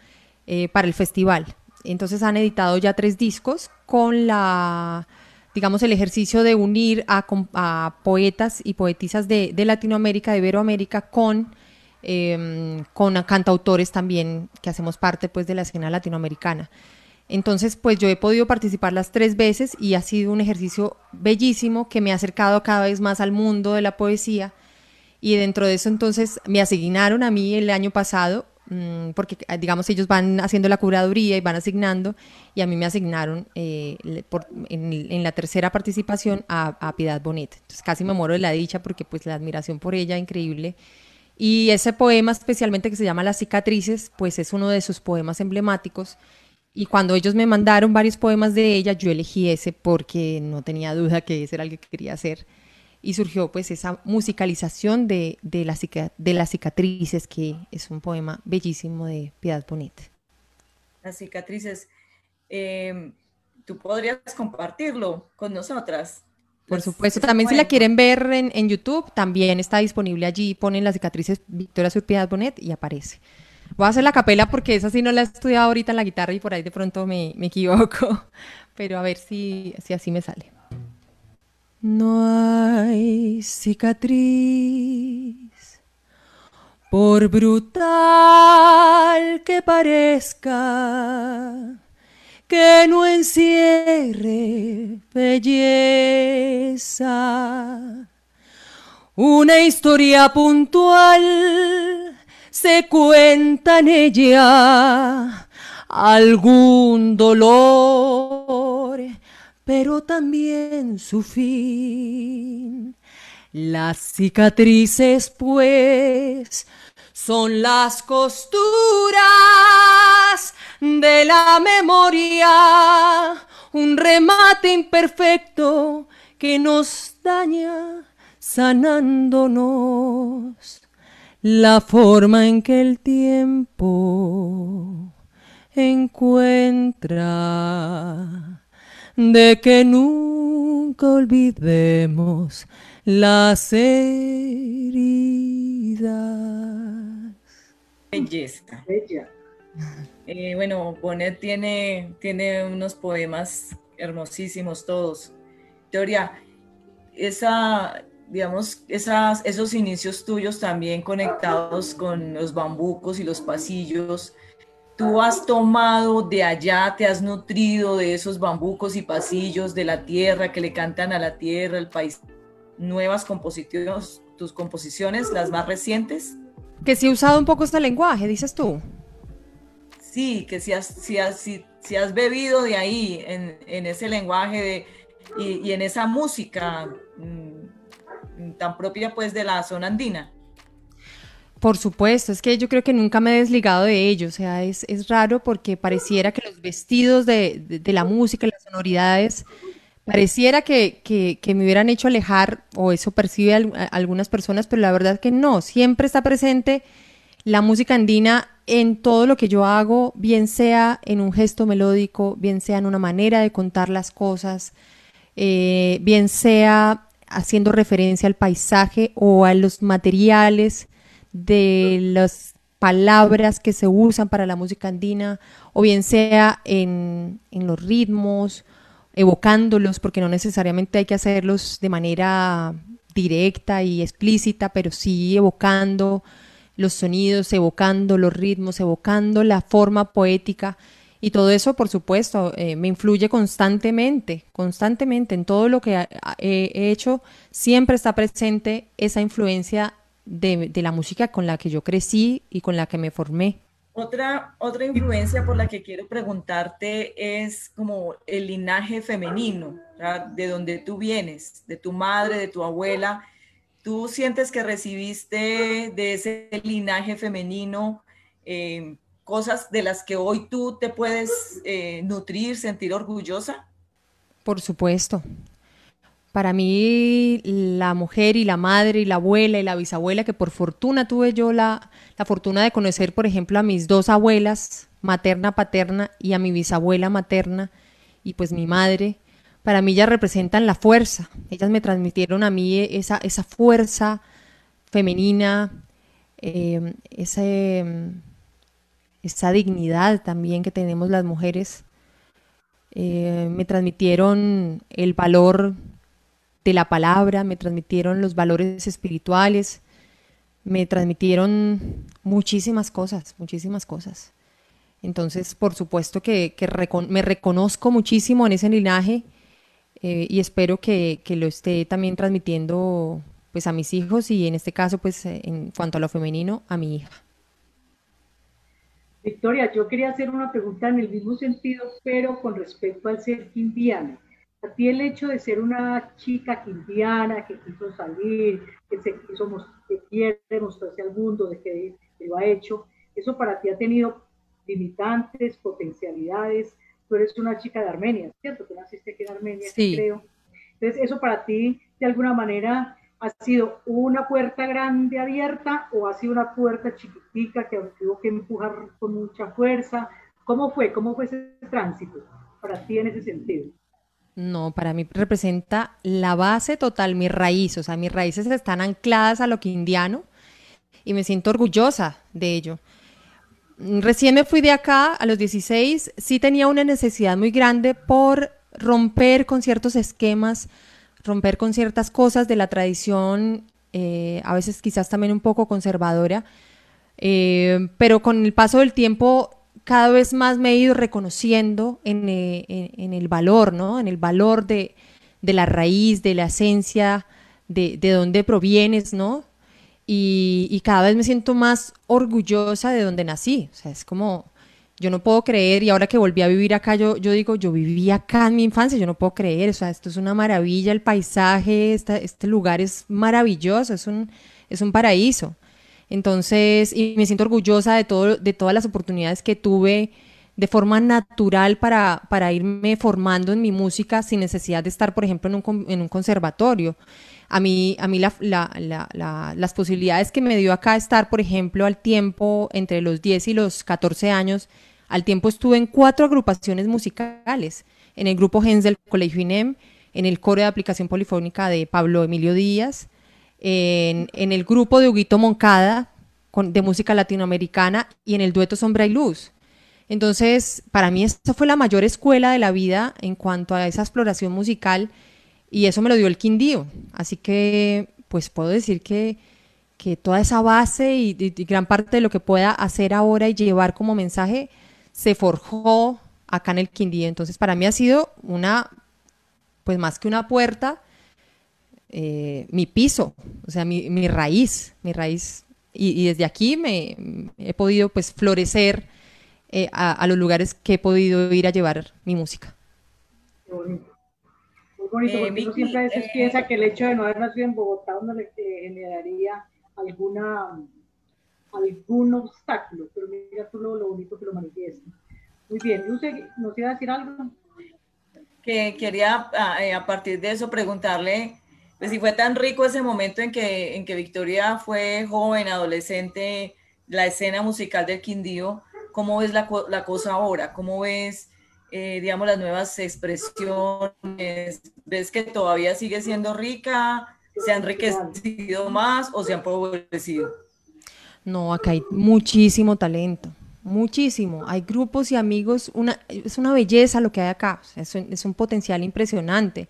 Speaker 4: eh, para el festival. Entonces han editado ya tres discos con la digamos, el ejercicio de unir a, poetas y poetisas de, Latinoamérica, de Iberoamérica, con, em, con cantautores también que hacemos parte pues, de la escena latinoamericana. Entonces, pues yo he podido participar las tres veces y ha sido un ejercicio bellísimo que me ha acercado cada vez más al mundo de la poesía. Y dentro de eso, entonces, me asignaron a mí el año pasado porque ah, digamos ellos van haciendo la curaduría y van asignando, y a mí me asignaron eh, en, la tercera participación a, Piedad Bonet. Entonces casi me muero de la dicha porque pues la admiración por ella increíble. Y ese poema especialmente que se llama Las cicatrices, pues es uno de sus poemas emblemáticos. Y cuando ellos me mandaron varios poemas de ella, yo elegí ese porque no tenía duda que ese era el que quería hacer y surgió pues esa musicalización de, de, la, de las cicatrices, que es un poema bellísimo de Piedad Bonet.
Speaker 3: Las cicatrices, em, tú podrías compartirlo con nosotras.
Speaker 4: Por supuesto, también si la quieren ver en, en, YouTube, también está disponible allí, ponen las cicatrices Victoria Sur Piedad Bonet y aparece. Voy a hacer la capela porque esa sí no la he estudiado ahorita en la guitarra y por ahí de pronto me, me equivoco, pero a ver si, si así me sale. No hay cicatriz, por brutal que parezca, que no encierre belleza. Una historia puntual se cuenta en ella, algún dolor pero también su fin. Las cicatrices, pues, son las costuras de la memoria, un remate imperfecto que nos daña sanándonos la forma en que el tiempo
Speaker 7: encuentra, de que nunca olvidemos las heridas.
Speaker 3: Belleza. Bella. Eh, bueno, Bonet tiene, tiene unos poemas hermosísimos todos. Teoría, esa, digamos, esas, esos inicios tuyos también conectados con los bambucos y los pasillos, tú has tomado de allá, te has nutrido de esos bambucos y pasillos de la tierra que le cantan a la tierra, el país, nuevas composiciones, tus composiciones, las más recientes.
Speaker 4: Que sí he usado un poco este lenguaje, dices tú.
Speaker 3: Sí, que si has, si si, has bebido de ahí, en, en ese lenguaje de, y, y en esa música mm, tan propia pues de la zona andina.
Speaker 4: Por supuesto, es que yo creo que nunca me he desligado de ello, o sea, es, es raro porque pareciera que los vestidos de, de, la música, las sonoridades, pareciera que, que, que, me hubieran hecho alejar, o eso percibe algunas personas, pero la verdad que no, siempre está presente la música andina en todo lo que yo hago, bien sea en un gesto melódico, bien sea en una manera de contar las cosas, eh, bien sea haciendo referencia al paisaje o a los materiales de las palabras que se usan para la música andina, o bien sea en, en los ritmos, evocándolos, porque no necesariamente hay que hacerlos de manera directa y explícita, pero sí evocando los sonidos, evocando los ritmos, evocando la forma poética y todo eso, por supuesto, eh, me influye constantemente, constantemente en todo lo que he hecho. Siempre está presente esa influencia de, la música con la que yo crecí y con la que me formé.
Speaker 3: Otra, otra influencia por la que quiero preguntarte es como el linaje femenino, de donde tú vienes, de tu madre, de tu abuela. ¿Tú sientes que recibiste de ese linaje femenino eh, cosas de las que hoy tú te puedes eh, nutrir, sentir orgullosa?
Speaker 4: Por supuesto. Para mí, la mujer y la madre y la abuela y la bisabuela, que por fortuna tuve yo la, la fortuna de conocer, por ejemplo, a mis dos abuelas, materna, paterna, y a mi bisabuela materna, y pues mi madre, para mí ya representan la fuerza. Ellas me transmitieron a mí esa, esa fuerza femenina, ese esa dignidad también que tenemos las mujeres. Eh, me transmitieron el valor de la palabra, me transmitieron los valores espirituales, me transmitieron muchísimas cosas, muchísimas cosas. Entonces, por supuesto que, me reconozco muchísimo en ese linaje eh, y espero que, que, lo esté también transmitiendo pues a mis hijos y en este caso, pues en cuanto a lo femenino, a mi hija.
Speaker 5: Victoria, yo quería hacer una pregunta en el mismo sentido, pero con respecto al ser quindiana. A ti el hecho de ser una chica quindiana que quiso salir, que se quiso que quiere mostrarse al mundo de que, lo ha hecho, eso para ti ha tenido limitantes, potencialidades. Tú eres una chica de Armenia, ¿cierto? Tú naciste aquí en Armenia, sí. creo. Entonces, eso para ti, de alguna manera, ¿Ha sido una puerta grande abierta o ha sido una puerta chiquitica que tuvo que empujar con mucha fuerza? ¿Cómo fue? ¿Cómo fue ese tránsito para ti en ese sentido?
Speaker 4: No, para mí representa la base total, mi raíz. O sea, mis raíces están ancladas a lo que indiano y me siento orgullosa de ello. Recién me fui de acá a los 16, sí tenía una necesidad muy grande por romper con ciertos esquemas romper con ciertas cosas de la tradición, eh, a veces quizás también un poco conservadora, eh, pero con el paso del tiempo cada vez más me he ido reconociendo en, eh, el valor, ¿no? En el valor de, la raíz, de la esencia, de, de dónde provienes, ¿no? Y, y, cada vez me siento más orgullosa de donde nací. O sea, es como, yo no puedo creer, y ahora que volví a vivir acá, yo, yo digo, yo viví acá en mi infancia, yo no puedo creer, o sea, esto es una maravilla, el paisaje, este lugar es maravilloso, es un, es un paraíso. Entonces, y me siento orgullosa de, todo, de todas las oportunidades que tuve de forma natural para, para irme formando en mi música sin necesidad de estar, por ejemplo, en un, conservatorio. A mí, a mí la, la, las posibilidades que me dio acá estar, por ejemplo, al tiempo entre los 10 y los 14 años, Al tiempo estuve en cuatro agrupaciones musicales, en el grupo Gens del Colegio INEM, en el coro de aplicación polifónica de Pablo Emilio Díaz, en, el grupo de Huguito Moncada de música latinoamericana y en el dueto Sombra y Luz. Entonces, para mí esta fue la mayor escuela de la vida en cuanto a esa exploración musical y eso me lo dio el Quindío. Así que, pues puedo decir que, que toda esa base y, gran parte de lo que pueda hacer ahora y llevar como mensaje se forjó acá en el Quindío. Entonces, para mí ha sido una, pues más que una puerta, eh, mi piso, o sea, mi, mi raíz, mi raíz. Y, desde aquí me he podido pues florecer eh, a, los lugares que he podido ir a llevar mi música.
Speaker 5: Muy bonito, Muy bonito eh, porque uno siempre a veces piensa que el hecho de no haber nacido en Bogotá uno le generaría alguna algún obstáculo, pero mira tú lo, bonito que lo manifiesta. Muy bien, Luce, ¿nos iba a decir algo?
Speaker 3: Que quería ah, a partir de eso preguntarle pues si fue tan rico ese momento en que, en que Victoria fue joven, adolescente, la escena musical del Quindío, ¿cómo ves la, la cosa ahora? ¿Cómo ves, eh, digamos, las nuevas expresiones? ¿Ves que todavía sigue siendo rica? ¿Se ha enriquecido más o se han empobrecido?
Speaker 4: No, acá hay muchísimo talento, muchísimo. Hay grupos y amigos, una, es una belleza lo que hay acá, es es un potencial impresionante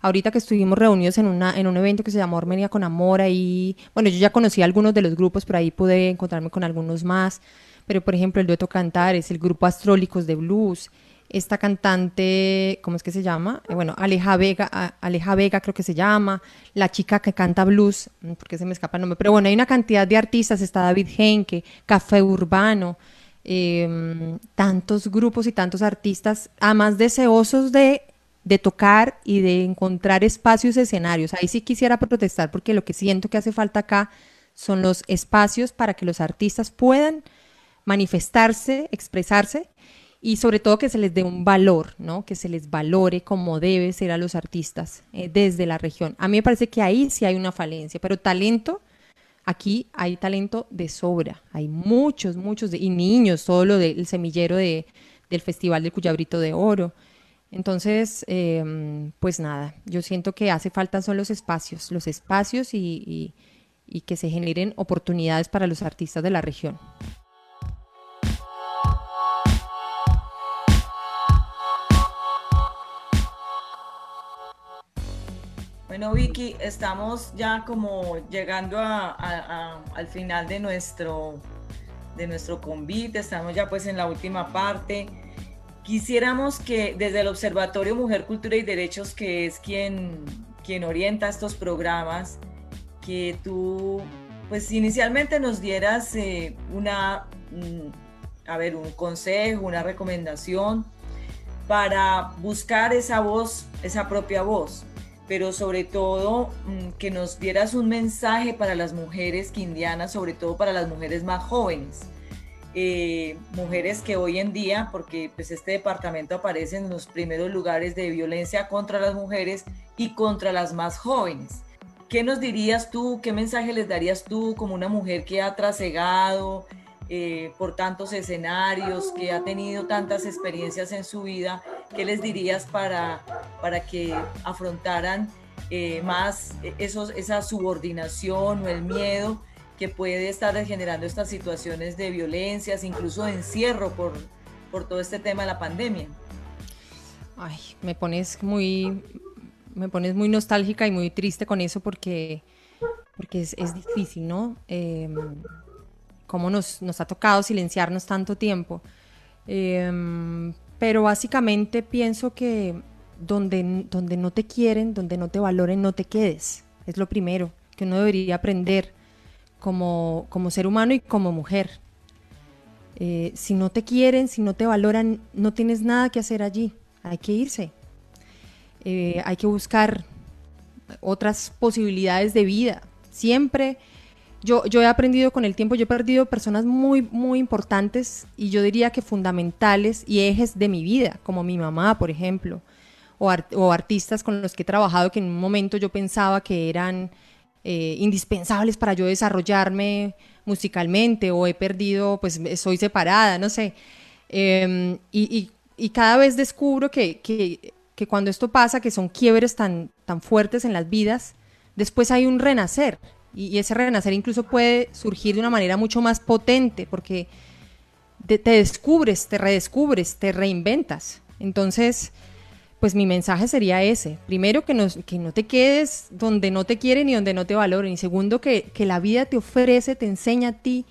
Speaker 4: ahorita que estuvimos reunidos en, una, en un evento que se llamó Armenia con Amor, ahí, bueno, yo ya conocí algunos de los grupos, pero ahí pude encontrarme con algunos más, pero por ejemplo el dueto Cantares, el grupo Astrólicos de Blues, esta cantante, ¿cómo es que se llama? Eh, bueno, Aleja Vega, Aleja Vega creo que se llama, la chica que canta blues, mm, porque se me escapa el nombre, pero bueno, hay una cantidad de artistas, está David Henke, Café Urbano, em, tantos grupos y tantos artistas, además deseosos de de tocar y de encontrar espacios, escenarios. Ahí sí quisiera protestar porque lo que siento que hace falta acá son los espacios para que los artistas puedan manifestarse, expresarse y sobre todo que se les dé un valor, ¿no? Que se les valore como debe ser a los artistas eh, desde la región. A mí me parece que ahí sí hay una falencia, pero talento, aquí hay talento de sobra. Hay muchos, muchos, y niños, todo lo del semillero de, del Festival del Cuyabrito de Oro. Entonces, em, pues nada, yo siento que hace falta son los espacios, los espacios y, que se generen oportunidades para los artistas de la región.
Speaker 3: Bueno, Vicky, estamos ya como llegando al final de nuestro, de nuestro convite, estamos ya pues en la última parte. Quisiéramos que desde el Observatorio Mujer, Cultura y Derechos, que es quien, quien orienta estos programas, que tú, pues inicialmente nos dieras eh, una, mm, a ver, un consejo, una recomendación para buscar esa voz, esa propia voz, pero sobre todo mm, que nos dieras un mensaje para las mujeres quindianas, sobre todo para las mujeres más jóvenes eh, mujeres que hoy en día, porque pues este departamento aparece en los primeros lugares de violencia contra las mujeres y contra las más jóvenes. ¿Qué nos dirías tú, qué mensaje les darías tú como una mujer que ha trasegado eh, por tantos escenarios, que ha tenido tantas experiencias en su vida? ¿Qué les dirías para, para que afrontaran eh, más esos, esa subordinación o el miedo que puede estar generando estas situaciones de violencias, incluso de encierro por, por todo este tema de la pandemia.
Speaker 4: Ay, me pones muy, me pones muy nostálgica y muy triste con eso porque, porque es, es difícil, ¿no? Eh, cómo nos, nos, ha tocado silenciarnos tanto tiempo. Em, pero básicamente pienso que donde, donde no te quieren, donde no te valoren, no te quedes. Es lo primero que uno debería aprender como, como ser humano y como mujer. Eh, si no te quieren, si no te valoran, no tienes nada que hacer allí. Hay que irse. Eh, hay que buscar otras posibilidades de vida. Siempre, yo, yo he aprendido con el tiempo, yo he perdido personas muy, muy importantes y yo diría que fundamentales y ejes de mi vida, como mi mamá, por ejemplo, o, o artistas con los que he trabajado que en un momento yo pensaba que eran eh, indispensables para yo desarrollarme musicalmente o he perdido, pues soy separada, no sé. Em, y, cada vez descubro que, que, cuando esto pasa, que son quiebres tan, tan fuertes en las vidas, después hay un renacer. Y, ese renacer incluso puede surgir de una manera mucho más potente, porque te, descubres, te redescubres, te reinventas. Entonces, pues mi mensaje sería ese. Primero, que, que no te quedes donde no te quieren y donde no te valoren. Y segundo, que, la vida te ofrece, te enseña a ti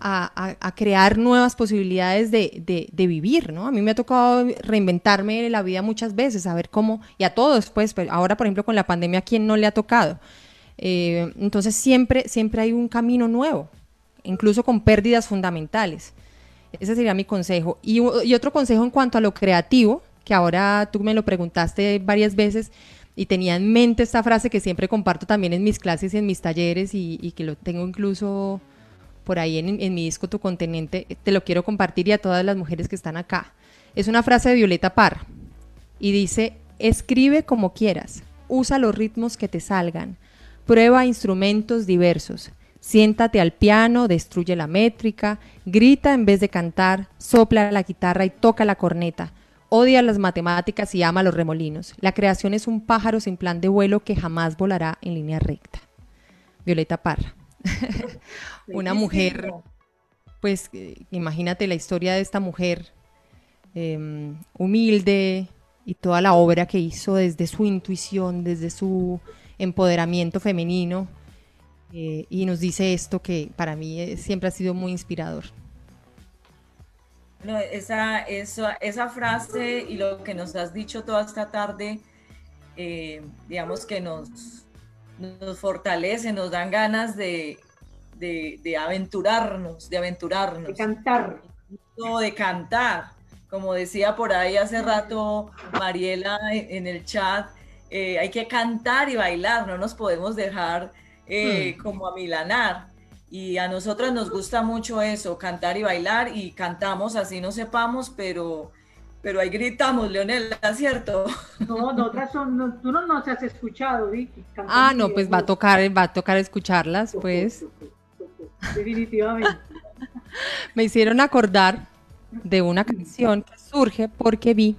Speaker 4: a, crear nuevas posibilidades de, vivir, ¿no? A mí me ha tocado reinventarme la vida muchas veces, a ver cómo, y a todos, pues, pues ahora, por ejemplo, con la pandemia, ¿a quién no le ha tocado? Eh, entonces, siempre, siempre hay un camino nuevo, incluso con pérdidas fundamentales. Ese sería mi consejo. Y, otro consejo en cuanto a lo creativo, que ahora tú me lo preguntaste varias veces y tenía en mente esta frase que siempre comparto también en mis clases y en mis talleres y, que lo tengo incluso por ahí en, mi disco Tu Continente, te lo quiero compartir y a todas las mujeres que están acá. Es una frase de Violeta Parra y dice, escribe como quieras, usa los ritmos que te salgan, prueba instrumentos diversos, Siéntate al piano, destruye la métrica, grita en vez de cantar, sopla la guitarra y toca la corneta. Odia las matemáticas y ama los remolinos. La creación es un pájaro sin plan de vuelo que jamás volará en línea recta. Violeta Parra. Una mujer, pues imagínate la historia de esta mujer em, humilde y toda la obra que hizo desde su intuición, desde su empoderamiento femenino eh, y nos dice esto que para mí siempre ha sido muy inspirador.
Speaker 3: Esa, esa, frase y lo que nos has dicho toda esta tarde, eh, digamos que nos, nos fortalece, nos dan ganas de, de, aventurarnos, de aventurarnos.
Speaker 5: De cantar.
Speaker 3: No, de cantar. Como decía por ahí hace rato Mariela en el chat, eh, hay que cantar y bailar, no nos podemos dejar eh, hmm. como a milanar. Y a nosotras nos gusta mucho eso, cantar y bailar, y cantamos así no sepamos, pero, pero ahí gritamos, Leonel, ¿es cierto?
Speaker 5: No, nosotras son, tú no nos has escuchado, Vicky.
Speaker 4: Ah, no, pues va a tocar, va a tocar escucharlas, pues.
Speaker 5: Definitivamente.
Speaker 4: Me hicieron acordar de una canción que surge porque vi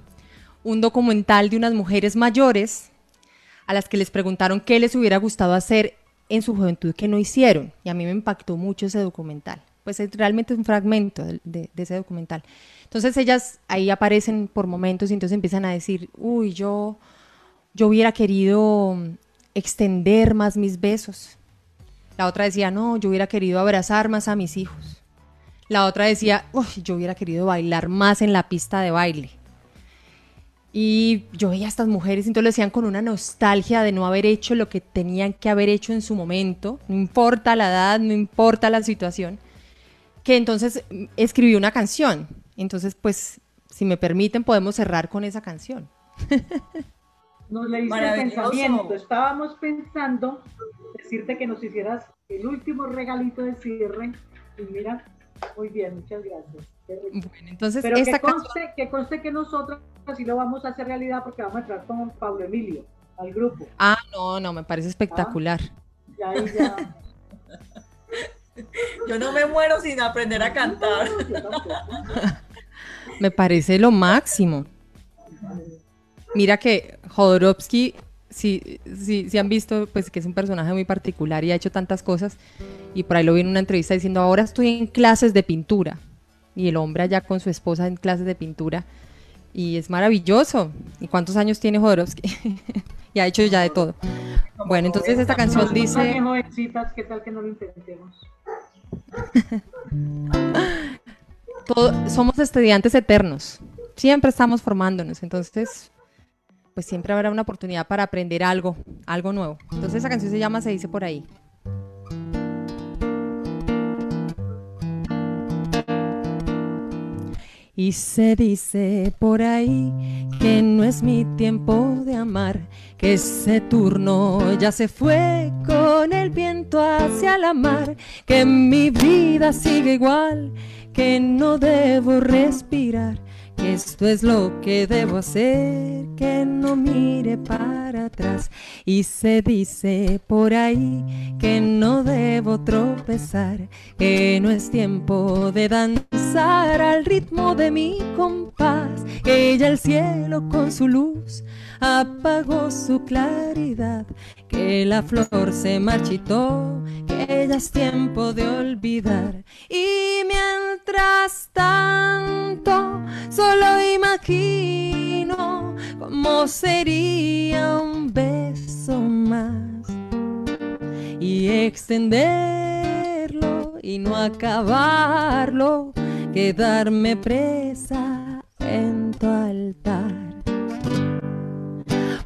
Speaker 4: un documental de unas mujeres mayores a las que les preguntaron qué les hubiera gustado hacer en su juventud que no hicieron. Y a mí me impactó mucho ese documental. Pues es realmente un fragmento de, ese documental. Entonces ellas ahí aparecen por momentos y entonces empiezan a decir, uy, yo, yo hubiera querido extender más mis besos. La otra decía, no, yo hubiera querido abrazar más a mis hijos. La otra decía, uy, yo hubiera querido bailar más en la pista de baile. Y yo veía a estas mujeres y entonces lo decían con una nostalgia de no haber hecho lo que tenían que haber hecho en su momento, no importa la edad, no importa la situación, que entonces mm, escribí una canción. Entonces, pues, si me permiten, podemos cerrar con esa canción.
Speaker 5: Nos leíste el pensamiento. Estábamos pensando decirte que nos hicieras el último regalito de cierre. Y mira, muy bien, muchas gracias.
Speaker 4: Bueno, entonces
Speaker 5: Pero que, conste, que conste que nosotros así lo vamos a hacer realidad porque vamos a entrar con Pablo Emilio al grupo.
Speaker 4: Ah, no, no, me parece espectacular.
Speaker 5: Ah, ya, ya.
Speaker 3: Yo no me muero sin aprender a cantar.
Speaker 4: me parece lo máximo. Mira que Jodorowsky, si, si, si, han visto, pues que es un personaje muy particular y ha hecho tantas cosas. Y por ahí lo vi en una entrevista diciendo, ahora estoy en clases de pintura y el hombre allá con su esposa en clases de pintura. Y es maravilloso. ¿Y cuántos años tiene Jodorowsky? y ha hecho ya de todo. Bueno, entonces esta canción dice...
Speaker 5: ¿Qué tal que no lo intentemos?
Speaker 4: somos estudiantes eternos. Siempre estamos formándonos. Entonces, pues siempre habrá una oportunidad para aprender algo, algo nuevo. Entonces esa canción se llama Se dice por ahí. Y se dice por ahí que no es mi tiempo de amar, que ese turno ya se fue con el viento hacia la mar, que mi vida sigue igual, que no debo respirar, esto es lo que debo hacer, que no mire para atrás. Y se dice por ahí que no debo tropezar, que no es tiempo de danzar al ritmo de mi compás, que ella el cielo con su luz apagó su claridad, que la flor se marchitó, que ya es tiempo de olvidar. Y mientras tanto, solo imagino cómo sería un beso más y extenderlo y no acabarlo, quedarme presa en tu altar.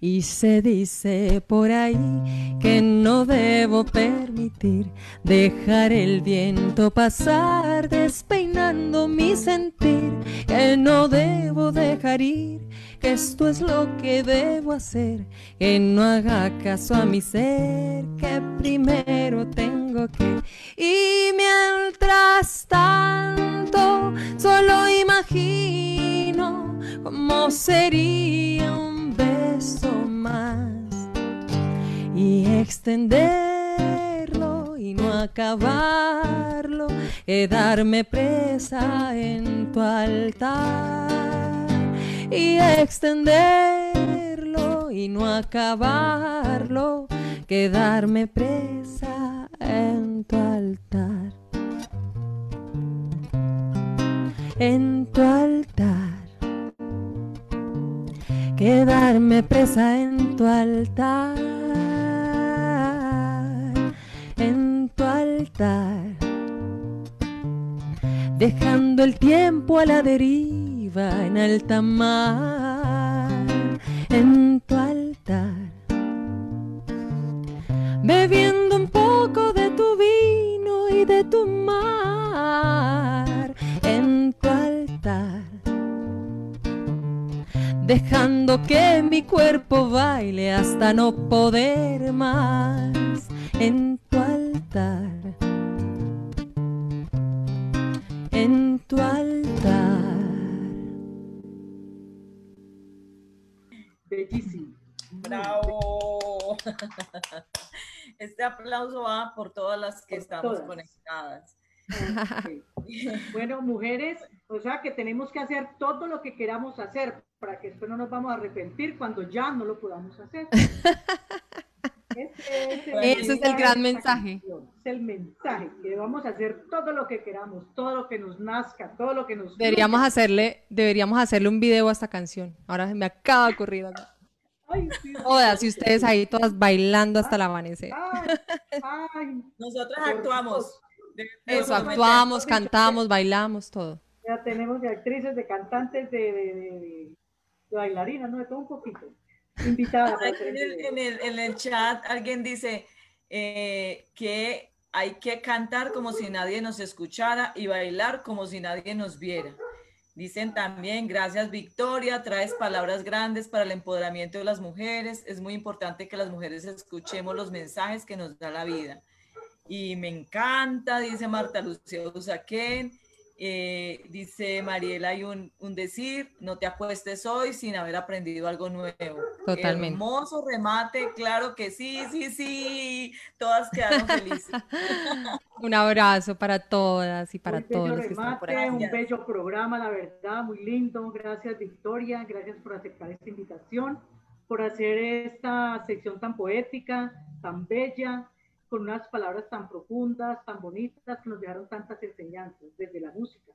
Speaker 4: y se dice por ahí que no debo permitir dejar el viento pasar despeinando mi sentir, que no debo dejar ir, que esto es lo que debo hacer, que no haga caso a mi ser, que primero tengo que. Y mientras tanto, solo imagino cómo sería un beso más y extenderlo y no acabarlo, quedarme presa en tu altar y extenderlo y no acabarlo, quedarme presa en tu altar. En tu altar. Quedarme presa en tu altar, en tu altar, dejando el tiempo a la deriva en alta mar, en tu altar, bebiendo un poco de tu vino y de tu mar, en tu altar. Dejando que mi cuerpo baile hasta no poder más en tu altar, en tu altar.
Speaker 3: Bellísimo. Bravo. Este aplauso va por todas las que
Speaker 5: Por
Speaker 3: estamos
Speaker 5: todas.
Speaker 3: conectadas.
Speaker 5: Bueno, mujeres, o sea que tenemos que hacer todo lo que queramos hacer para que después no nos vamos a arrepentir cuando ya no lo podamos hacer. Ese es
Speaker 9: Ese es el gran mensaje.
Speaker 5: Es el mensaje, que vamos a hacer todo lo que queramos, todo lo que nos nazca, todo lo que nos
Speaker 9: Deberíamos
Speaker 5: fluya.
Speaker 9: hacerle, deberíamos hacerle un video a esta canción. Ahora se me acaba de ocurrir. acá.
Speaker 5: Ay, sí, sí,
Speaker 9: Todas,
Speaker 5: sí,
Speaker 9: y
Speaker 5: sí,
Speaker 9: ustedes
Speaker 5: sí.
Speaker 9: ahí todas bailando hasta el amanecer.
Speaker 5: Ay, ay,
Speaker 3: Nosotras actuamos. De-
Speaker 9: Eso, actuamos, cantamos, bailamos, todo.
Speaker 5: ya tenemos de actrices, de cantantes, de, de, de- de- de bailarinas, ¿no? De todo un poquito. Invitada hacer
Speaker 3: En
Speaker 5: el
Speaker 3: en el- en el chat alguien dice eh, que hay que cantar como si nadie nos escuchara y bailar como si nadie nos viera. Dicen también, gracias Victoria, traes palabras grandes para el empoderamiento de las mujeres. Es muy importante que las mujeres escuchemos los mensajes que nos da la vida. Y me encanta, dice Marta Lucía Usaquén. Eh, dice Mariela, hay un, un decir, no te acuestes hoy sin haber aprendido algo nuevo.
Speaker 9: Totalmente.
Speaker 3: Hermoso remate, claro que sí, sí, sí. Todas quedaron felices.
Speaker 9: Un abrazo para todas y para todos los que están por aquí.
Speaker 5: un bello programa, la verdad, muy lindo. Gracias, Victoria. Gracias por aceptar esta invitación, por hacer esta sección tan poética, tan bella, con unas palabras tan profundas, tan bonitas, que nos dejaron tantas enseñanzas desde la música.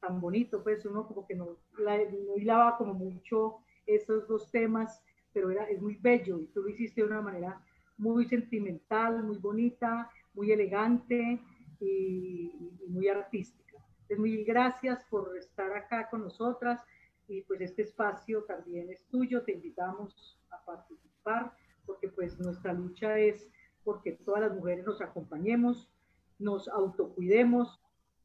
Speaker 5: Tan bonito, pues uno como que no, la, no hilaba como mucho esos dos temas, pero era, es muy bello y tú lo hiciste de una manera muy sentimental, muy bonita, muy elegante y, y muy artística. Entonces, mil gracias por estar acá con nosotras y pues este espacio también es tuyo, te invitamos a participar porque pues nuestra lucha es porque todas las mujeres nos acompañemos, nos autocuidemos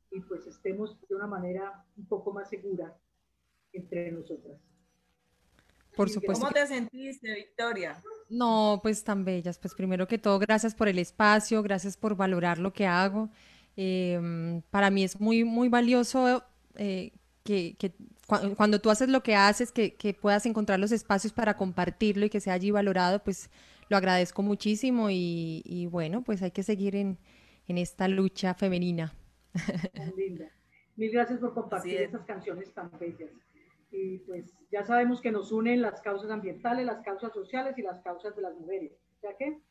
Speaker 5: y pues estemos de una manera un poco más segura entre nosotras.
Speaker 9: Por supuesto.
Speaker 3: ¿Cómo
Speaker 9: que-
Speaker 3: te sentiste, Victoria?
Speaker 4: No, pues tan bellas. Pues primero que todo, gracias por el espacio, gracias por valorar lo que hago. Em, para mí es muy, muy valioso eh, que, cuando tú haces lo que haces, que, puedas encontrar los espacios para compartirlo y que sea allí valorado, pues lo agradezco muchísimo y, bueno, pues hay que seguir en, esta lucha femenina.
Speaker 5: Linda. Mil gracias por compartir estas canciones tan bellas. Y pues ya sabemos que nos unen las causas ambientales, las causas sociales y las causas de las mujeres. ¿Ya que?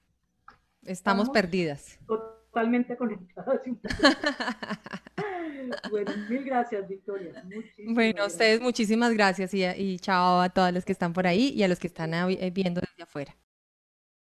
Speaker 4: Estamos, perdidas.
Speaker 5: Totalmente conectadas. bueno, mil gracias, Victoria.
Speaker 4: bueno, a ustedes muchísimas gracias y, y chao a todas las que están por ahí y a los que están eh, viendo desde afuera.